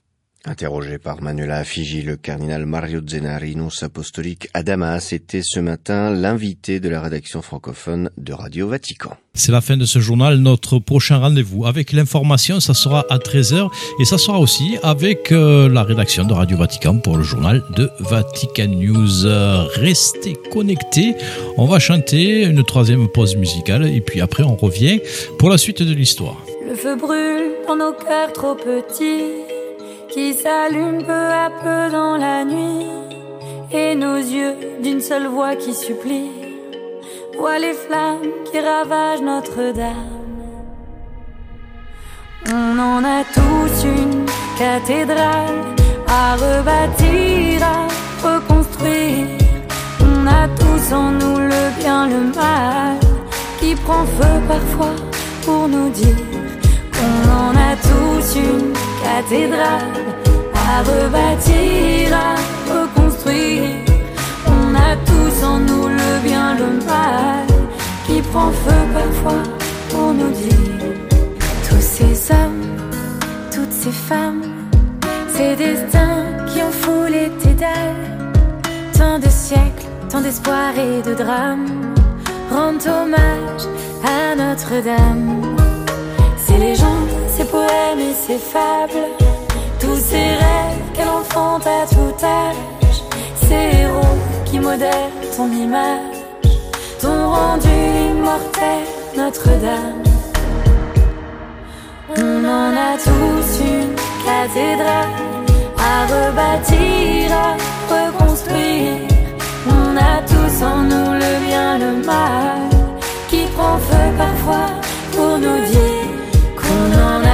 Interrogé par Manuela Affigi, le cardinal Mario Zenari, nonce apostolique à Damas, était ce matin l'invité de la rédaction francophone de Radio Vatican. C'est la fin de ce journal. Notre prochain rendez-vous avec l'information, ça sera à 13h et ça sera aussi avec euh, la rédaction de Radio Vatican pour le journal de Vatican News. Restez connectés. On va chanter une troisième pause musicale et puis après on revient pour la suite de l'histoire. Le feu brûle dans nos cœurs trop petits qui s'allume peu à peu dans la nuit, et nos yeux d'une seule voix qui supplie, voient les flammes qui ravagent Notre-Dame. On en a tous une cathédrale à rebâtir, à reconstruire. On a tous en nous le bien, le mal, qui prend feu parfois pour nous dire qu'on en a tous une cathédrale à rebâtir, à reconstruire. On a tous en nous le bien, le mal qui prend feu parfois pour nous dire tous ces hommes, toutes ces femmes, ces destins qui ont foulé tes dalles. Tant de siècles, tant d'espoir et de drames rendent hommage à Notre-Dame. Ces légendes, ces poèmes et ces fables, tous ces rêves qu'elle enfante à tout âge, ces héros qui modèrent ton image, t'ont rendu immortel Notre-Dame. On en a tous une cathédrale à rebâtir, à reconstruire. On a tous en nous le bien, le mal, qui prend feu parfois pour nous dire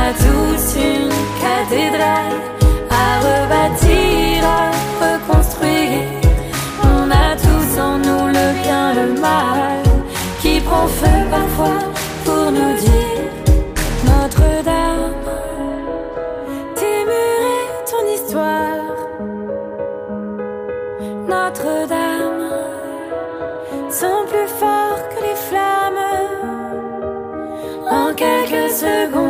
a tous une cathédrale à rebâtir, à reconstruire. On a tous en nous le bien, le mal, qui prend feu parfois pour nous dire Notre-Dame, tes murs et ton histoire. Notre-Dame sont plus forts que les flammes. En quelques secondes,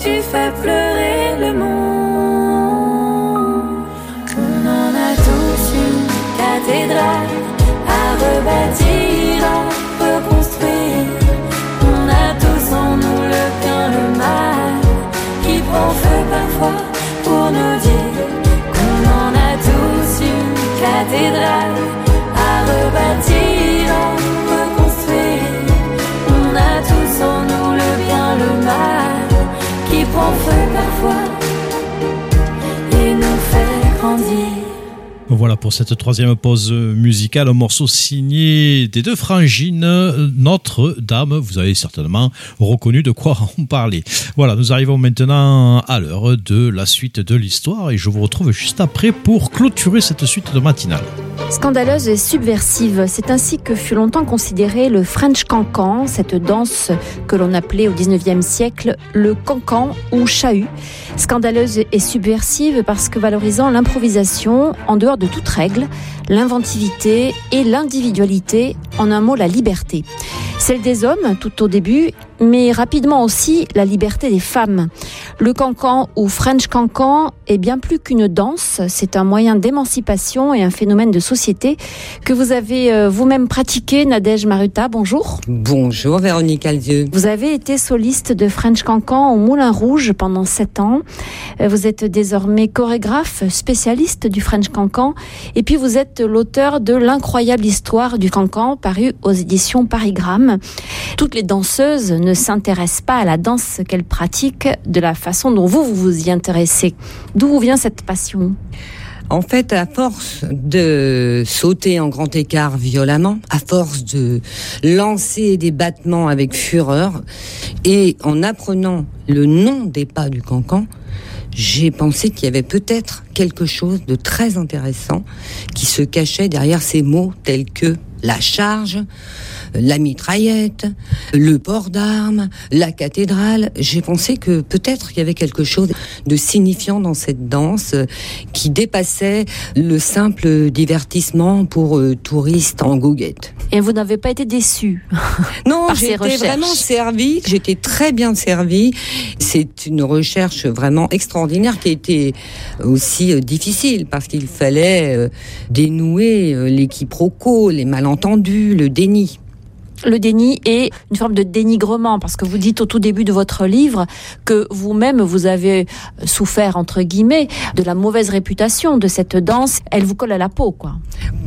tu fais pleurer le monde. On en a tous une cathédrale à rebâtir, à reconstruire. On a tous en nous le bien, le mal, qui prend feu parfois pour nous dire qu'on en a tous une cathédrale à rebâtir, Voilà pour cette troisième pause musicale, un morceau signé des deux frangines Notre-Dame. Vous avez certainement reconnu de quoi on parlait. Voilà, nous arrivons maintenant à l'heure de la suite de l'histoire et je vous retrouve juste après pour clôturer cette suite de matinale. Scandaleuse et subversive, c'est ainsi que fut longtemps considéré le French cancan, cette danse que l'on appelait au 19e siècle le cancan ou chahut. Scandaleuse et subversive parce que valorisant l'improvisation en dehors de toute règle, l'inventivité et l'individualité, en un mot la liberté. Celle des hommes tout au début, mais rapidement aussi la liberté des femmes. Le cancan ou French cancan est bien plus qu'une danse, c'est un moyen d'émancipation et un phénomène de société que vous avez euh, vous-même pratiqué, Nadège Maruta. Bonjour. Bonjour Véronique Aldieu. Vous avez été soliste de French cancan au Moulin Rouge pendant sept ans. Euh, Vous êtes désormais chorégraphe, spécialiste du French cancan, et puis vous êtes l'auteur de l'incroyable histoire du cancan paru aux éditions Parigramme. Toutes les danseuses ne s'intéressent pas à la danse qu'elles pratiquent de la façon dont vous, vous vous y intéressez. D'où vient cette passion? En fait, à force de sauter en grand écart violemment, à force de lancer des battements avec fureur, et en apprenant le nom des pas du cancan, j'ai pensé qu'il y avait peut-être quelque chose de très intéressant qui se cachait derrière ces mots tels que la charge, la mitraillette, le port d'armes, la cathédrale. J'ai pensé que peut-être il y avait quelque chose de signifiant dans cette danse euh, qui dépassait le simple divertissement pour euh, touristes en goguette. Et vous n'avez pas été déçu Non, j'ai été vraiment servie, j'étais très bien servie. C'est une recherche vraiment extraordinaire qui a été aussi euh, difficile parce qu'il fallait euh, dénouer euh, les quiproquos, les malentendus, le déni. Le déni est une forme de dénigrement parce que vous dites au tout début de votre livre que vous-même vous avez souffert entre guillemets de la mauvaise réputation de cette danse. Elle vous colle à la peau, quoi.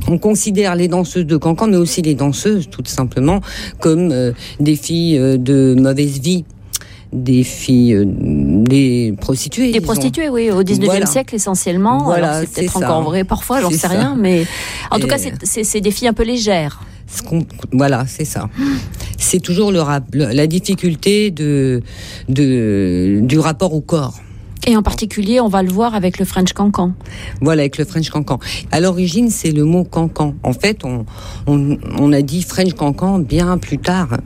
On considère les danseuses de cancan, mais aussi les danseuses, tout simplement, comme euh, des filles euh, de mauvaise vie des filles, euh, des prostituées. Des prostituées, oui, au 19e Voilà. siècle essentiellement. Voilà, c'est peut-être encore vrai parfois, j'en sais ça. rien, mais en tout cas, c'est des filles un peu légères. Ce Voilà, c'est ça. C'est toujours le rap- le- la difficulté de, de, du rapport au corps. Et en particulier, on va le voir avec le French Cancan. Voilà, avec le French cancan. À l'origine, c'est le mot cancan. En fait, on, on, on a dit French cancan bien plus tard.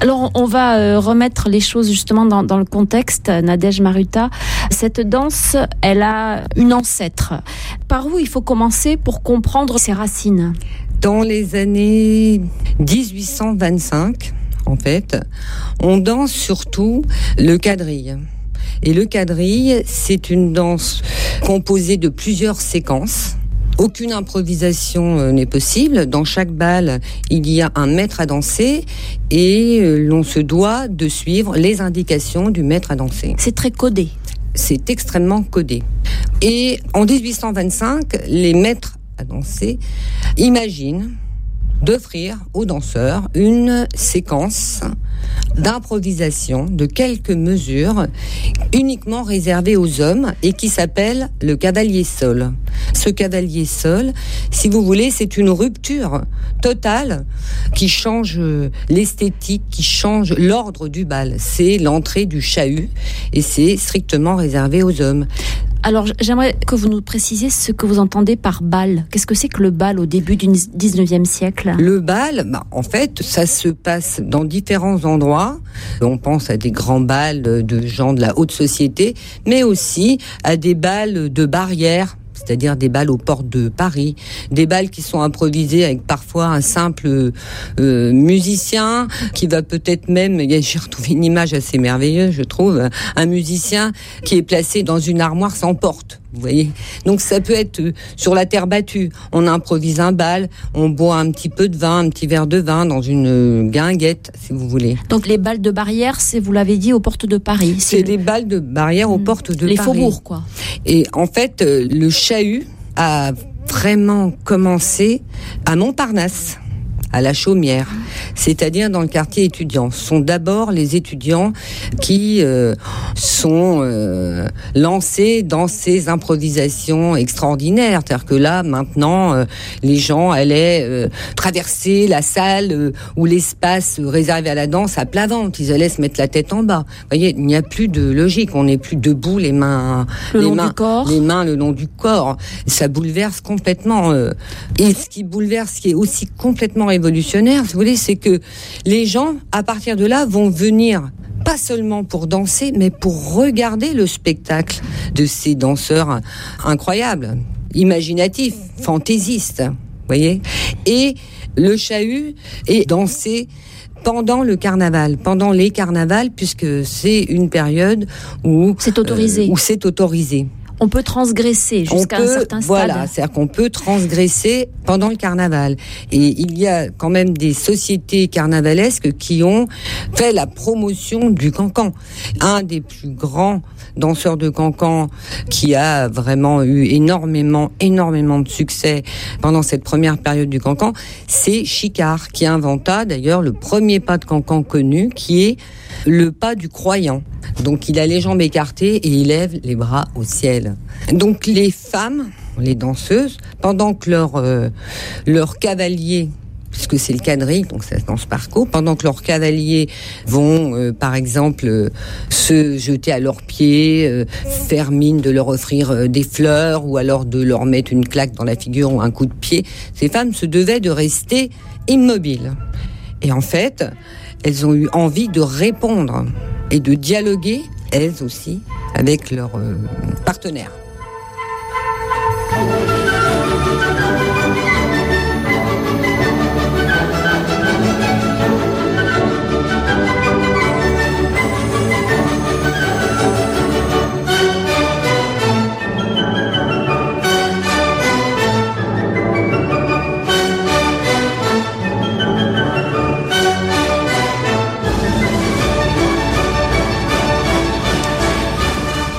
Alors, on va euh, remettre les choses justement dans, dans le contexte. Nadège Maruta, cette danse, elle a une ancêtre. Par où il faut commencer pour comprendre ses racines? Dans les années 1825, en fait, on danse surtout le quadrille. Et le quadrille, c'est une danse composée de plusieurs séquences. Aucune improvisation euh, n'est possible. Dans chaque balle, il y a un maître à danser et euh, l'on se doit de suivre les indications du maître à danser. C'est très codé. C'est extrêmement codé. Et en 1825, les maîtres danser imaginent d'offrir aux danseurs une séquence d'improvisation de quelques mesures uniquement réservée aux hommes et qui s'appelle le cavalier sol. Ce cavalier sol, si vous voulez, c'est une rupture totale qui change l'esthétique, qui change l'ordre du bal. C'est l'entrée du chahut et c'est strictement réservé aux hommes. Alors, j'aimerais que vous nous précisiez ce que vous entendez par bal. Qu'est-ce que c'est que le bal au début du 19e siècle? Le bal, bah, en fait, ça se passe dans différents endroits. On pense à des grands bals de gens de la haute société, mais aussi à des bals de barrières c'est-à-dire des balles aux portes de Paris, des balles qui sont improvisées avec parfois un simple euh, musicien qui va peut-être même, j'ai retrouvé une image assez merveilleuse, je trouve, un musicien qui est placé dans une armoire sans porte. Vous voyez Donc ça peut être euh, sur la terre battue. On improvise un bal, on boit un petit peu de vin, un petit verre de vin dans une euh, guinguette, si vous voulez. Donc les balles de barrière, c'est, vous l'avez dit, aux portes de Paris. C'est des balles de barrière aux portes de Les Paris. faubourgs, quoi. Et en fait, euh, le chahut a vraiment commencé à Montparnasse à la Chaumière, c'est-à-dire dans le quartier étudiant. Ce sont d'abord les étudiants qui euh, sont euh, lancés dans ces improvisations extraordinaires. C'est-à-dire que là, maintenant, euh, les gens allaient euh, traverser la salle euh, ou l'espace réservé à la danse à plat ventre. Ils allaient se mettre la tête en bas. Vous voyez, il n'y a plus de logique. On n'est plus debout, les mains, Le les mains, corps. les mains le long du corps. Ça bouleverse complètement. euh, et ce qui bouleverse, ce qui est aussi complètement révolutionnaire, si vous voulez, c'est que les gens, à partir de là, vont venir pas seulement pour danser, mais pour regarder le spectacle de ces danseurs incroyables, imaginatifs, fantaisistes, vous voyez. Et le chahut est dansé pendant le carnaval, pendant les carnavals, puisque c'est une période où c'est autorisé. où c'est autorisé. On peut transgresser jusqu'à un certain stade. Voilà, c'est-à-dire qu'on peut transgresser pendant le carnaval. Et il y a quand même des sociétés carnavalesques qui ont fait la promotion du cancan. Un des plus grands danseurs de cancan qui a vraiment eu énormément, énormément de succès pendant cette première période du cancan, c'est Chicard, qui inventa d'ailleurs le premier pas de cancan connu, qui est le pas du croyant. Donc il a les jambes écartées et il lève les bras au ciel. Donc les femmes, les danseuses, pendant que leur, euh, leur cavalier puisque c'est le quadrille, donc ça se danse par couple, pendant que leurs cavaliers vont, euh, par exemple, euh, se jeter à leurs pieds, euh, faire mine de leur offrir euh, des fleurs, ou alors de leur mettre une claque dans la figure ou un coup de pied, ces femmes se devaient de rester immobiles. Et en fait, elles ont eu envie de répondre et de dialoguer, elles aussi, avec leurs euh, partenaires.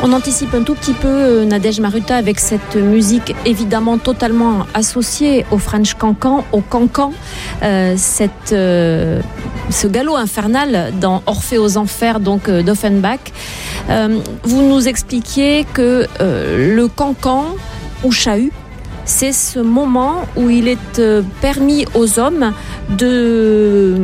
On anticipe un tout petit peu euh, Nadège Maruta avec cette musique évidemment totalement associée au French Cancan, au Cancan, euh, euh, ce galop infernal dans Orphée aux Enfers donc d'Offenbach. Vous nous expliquiez que le Cancan ou Chahut, c'est ce moment où il est euh, permis aux hommes de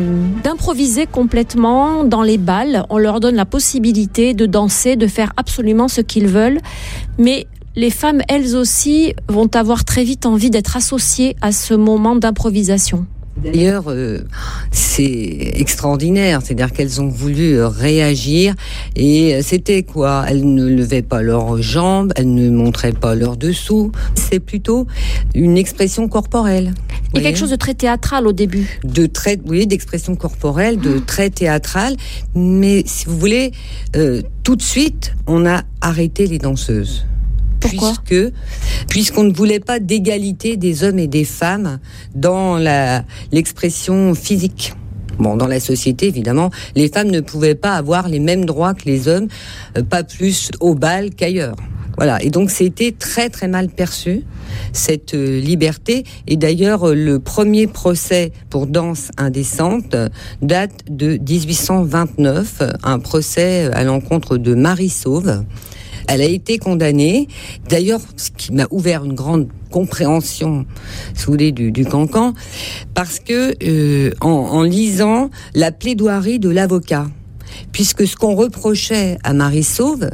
d'improviser complètement dans les balles. On leur donne la possibilité de danser, de faire absolument ce qu'ils veulent, mais les femmes, elles aussi, vont avoir très vite envie d'être associées à ce moment d'improvisation. D'ailleurs, euh, c'est extraordinaire, c'est-à-dire qu'elles ont voulu euh, réagir et euh, c'était quoi? Elles ne levaient pas leurs jambes, elles ne montraient pas leurs dessous. C'est plutôt une expression corporelle. Il y a quelque chose de très théâtral au début. de très, oui, d'expression corporelle, de très théâtral. Mais si vous voulez, euh, tout de suite, on a arrêté les danseuses. Puisque, puisqu'on ne voulait pas d'égalité des hommes et des femmes dans la, l'expression physique. Bon, dans la société, évidemment, les femmes ne pouvaient pas avoir les mêmes droits que les hommes, euh, pas plus au bal qu'ailleurs. Voilà. Et donc, c'était très, très mal perçu, cette euh, liberté. Et d'ailleurs, euh, le premier procès pour danse indécente date de 1829, euh, un procès à l'encontre de Marie Sauve. Elle a été condamnée. D'ailleurs, ce qui m'a ouvert une grande compréhension, si vous voulez, du, cancan, parce que euh, en, en lisant la plaidoirie de l'avocat, puisque ce qu'on reprochait à Marie Sauve,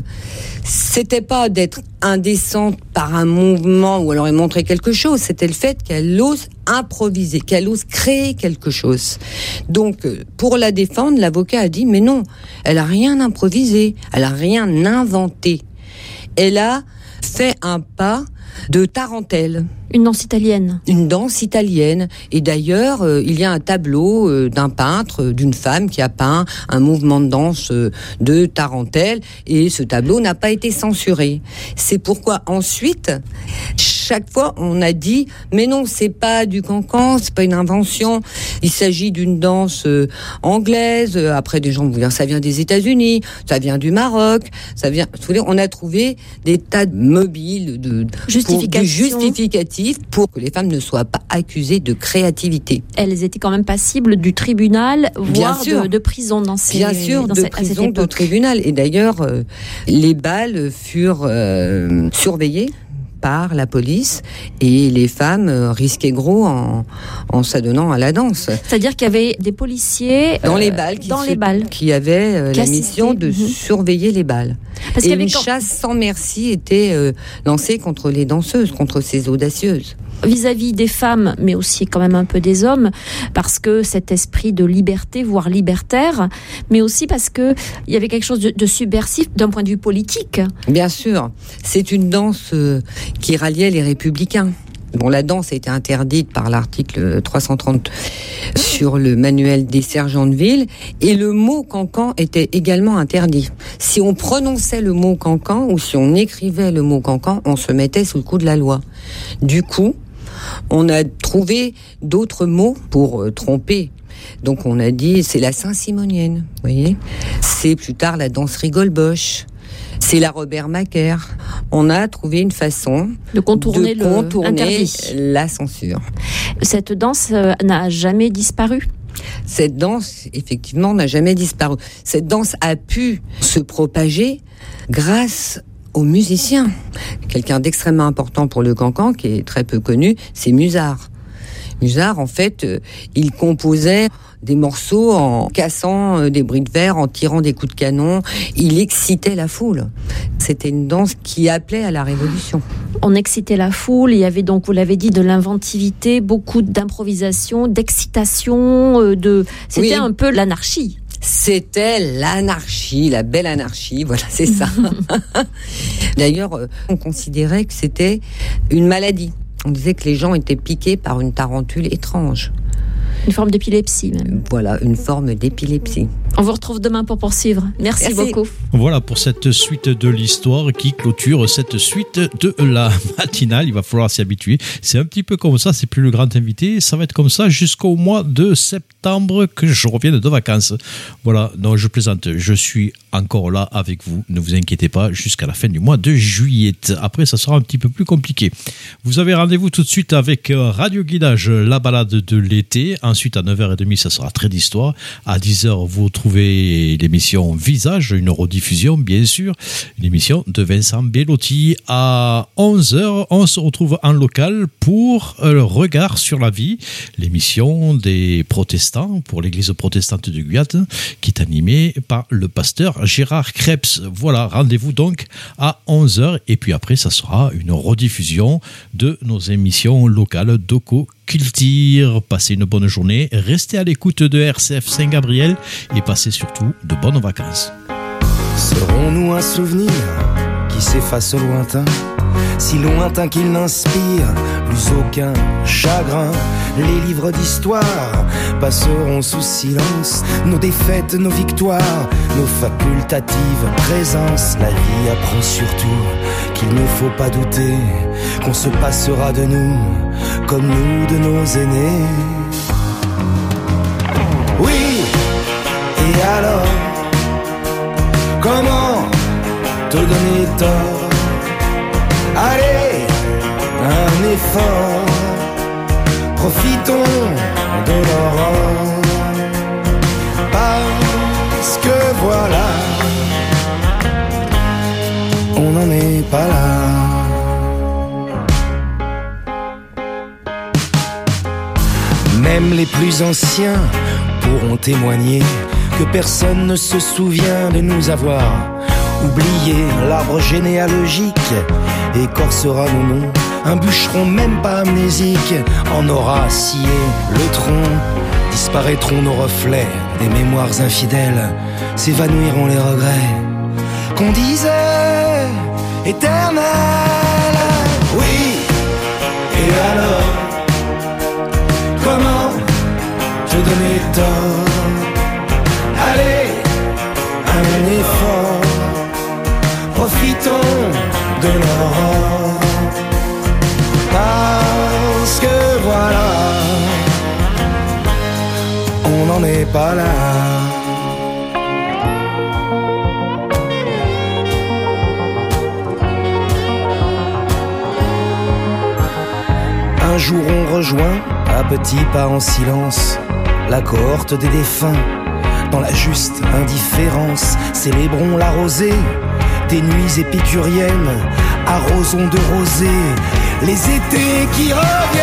c'était pas d'être indécente par un mouvement où elle aurait montré quelque chose, c'était le fait qu'elle ose improviser, qu'elle ose créer quelque chose. Donc, euh, pour la défendre, l'avocat a dit, mais non, elle a rien improvisé, elle a rien inventé. Elle a fait un pas de tarentelle. Une danse italienne. Une danse italienne. Et d'ailleurs, euh, il y a un tableau euh, d'un peintre, euh, d'une femme qui a peint un mouvement de danse de tarentelle. Et ce tableau n'a pas été censuré. C'est pourquoi ensuite, chaque fois, on a dit, mais non, c'est pas du cancan, c'est pas une invention. Il s'agit d'une danse euh, anglaise. Euh, Après, des gens vont dire, ça vient des États-Unis, ça vient du Maroc, ça vient. On a trouvé des tas de mobiles, de pour- Justification. du justificatif pour que les femmes ne soient pas accusées de créativité. Elles étaient quand même passibles du tribunal, Bien voire sûr. de, de prison dans ces Bien sûr, dans de prison, de tribunal. Et d'ailleurs, euh, les balles furent euh, surveillées par la police et les femmes euh, risquaient gros en, en s'adonnant à la danse. C'est-à-dire qu'il y avait des policiers Dans euh, les balles, qui dans les balles. qui avaient euh, Qui la mission de mhm. surveiller les balles. Parce et qu'il y avait une quand- chasse sans merci était euh, lancée contre les danseuses, contre ces audacieuses. Vis-à-vis des femmes, mais aussi quand même un peu des hommes, parce que cet esprit de liberté, voire libertaire, mais aussi parce que il y avait quelque chose de, subversif d'un point de vue politique. Bien sûr, c'est une danse euh, qui ralliait les républicains. Bon, la danse a été interdite par l'article 330 sur le manuel des sergents de ville et le mot cancan était également interdit. Si on prononçait le mot cancan ou si on écrivait le mot cancan, on se mettait sous le coup de la loi. Du coup, on a trouvé d'autres mots pour euh, tromper. Donc on a dit c'est la Saint-Simonienne, vous voyez. C'est plus tard la danse rigole-boche. C'est la Robert Macaire. On a trouvé une façon de contourner de la censure. Cette danse euh, n'a jamais disparu? Cette danse, effectivement, n'a jamais disparu. Cette danse a pu se propager grâce aux musiciens. Quelqu'un d'extrêmement important pour le cancan, qui est très peu connu, c'est Musard. Musard, en fait, euh, il composait des morceaux en cassant euh, des bris de verre, en tirant des coups de canon. Il excitait la foule. C'était une danse qui appelait à la révolution. On excitait la foule, il y avait donc, vous l'avez dit, de l'inventivité, beaucoup d'improvisation, d'excitation, euh, de... C'était Oui. un peu l'anarchie. C'était l'anarchie, la belle anarchie, voilà, c'est ça. D'ailleurs, euh, on considérait que c'était une maladie. On disait que les gens étaient piqués par une tarentule étrange. Une forme d'épilepsie même. Voilà, une forme d'épilepsie. On vous retrouve demain pour poursuivre. Merci, Merci. beaucoup. Voilà pour cette suite de l'histoire qui clôture cette suite de la matinale. Il va falloir s'y habituer. C'est un petit peu comme ça, c'est plus le grand invité. Ça va être comme ça jusqu'au mois de septembre que je revienne de vacances. Voilà, non, je plaisante. Je suis encore là avec vous. Ne vous inquiétez pas jusqu'à la fin du mois de juillet. Après, ça sera un petit peu plus compliqué. Vous avez rendez-vous tout de suite avec euh, Radio Guidage, la balade de l'été. Ensuite, à 9h30, ça sera très d'histoire. À 10h, vous trouvez l'émission Visage, une rediffusion, bien sûr. Une émission de Vincent Bellotti. À 11h, on se retrouve en local pour euh, le regard sur la vie, l'émission des protestants pour l'église protestante de Guyane, qui est animée par le pasteur Gérard Krebs. Voilà, rendez-vous donc à 11h. Et puis après, ça sera une rediffusion de nos émissions locales d'Oco Culture. Passez une bonne journée, restez à l'écoute de RCF Saint-Gabriel et passez surtout de bonnes vacances. Serons-nous un souvenir qui s'efface au lointain? Si lointain qu'il n'inspire plus aucun chagrin Les livres d'histoire passeront sous silence Nos défaites, nos victoires, nos facultatives présences. La vie apprend surtout qu'il ne faut pas douter Qu'on se passera de nous comme nous de nos aînés. Oui, et alors Comment te donner tort Allez, un effort. Profitons de l'aurore. Parce que voilà On n'en est pas là. Même les plus anciens pourront témoigner que personne ne se souvient de nous avoir oublié l'arbre généalogique écorcera nos noms. Un bûcheron même pas amnésique en aura scié le tronc. Disparaîtront nos reflets des mémoires infidèles, s'évanouiront les regrets qu'on disait éternels. Oui, et alors Comment te donner tort? Allez, un effort Profitons de l'aurore Parce que voilà On n'en est pas là. Un jour on rejoint, à petits pas en silence, la cohorte des défunts. Dans la juste indifférence, célébrons la rosée des nuits épicuriennes, arrosons de rosée les étés qui reviennent,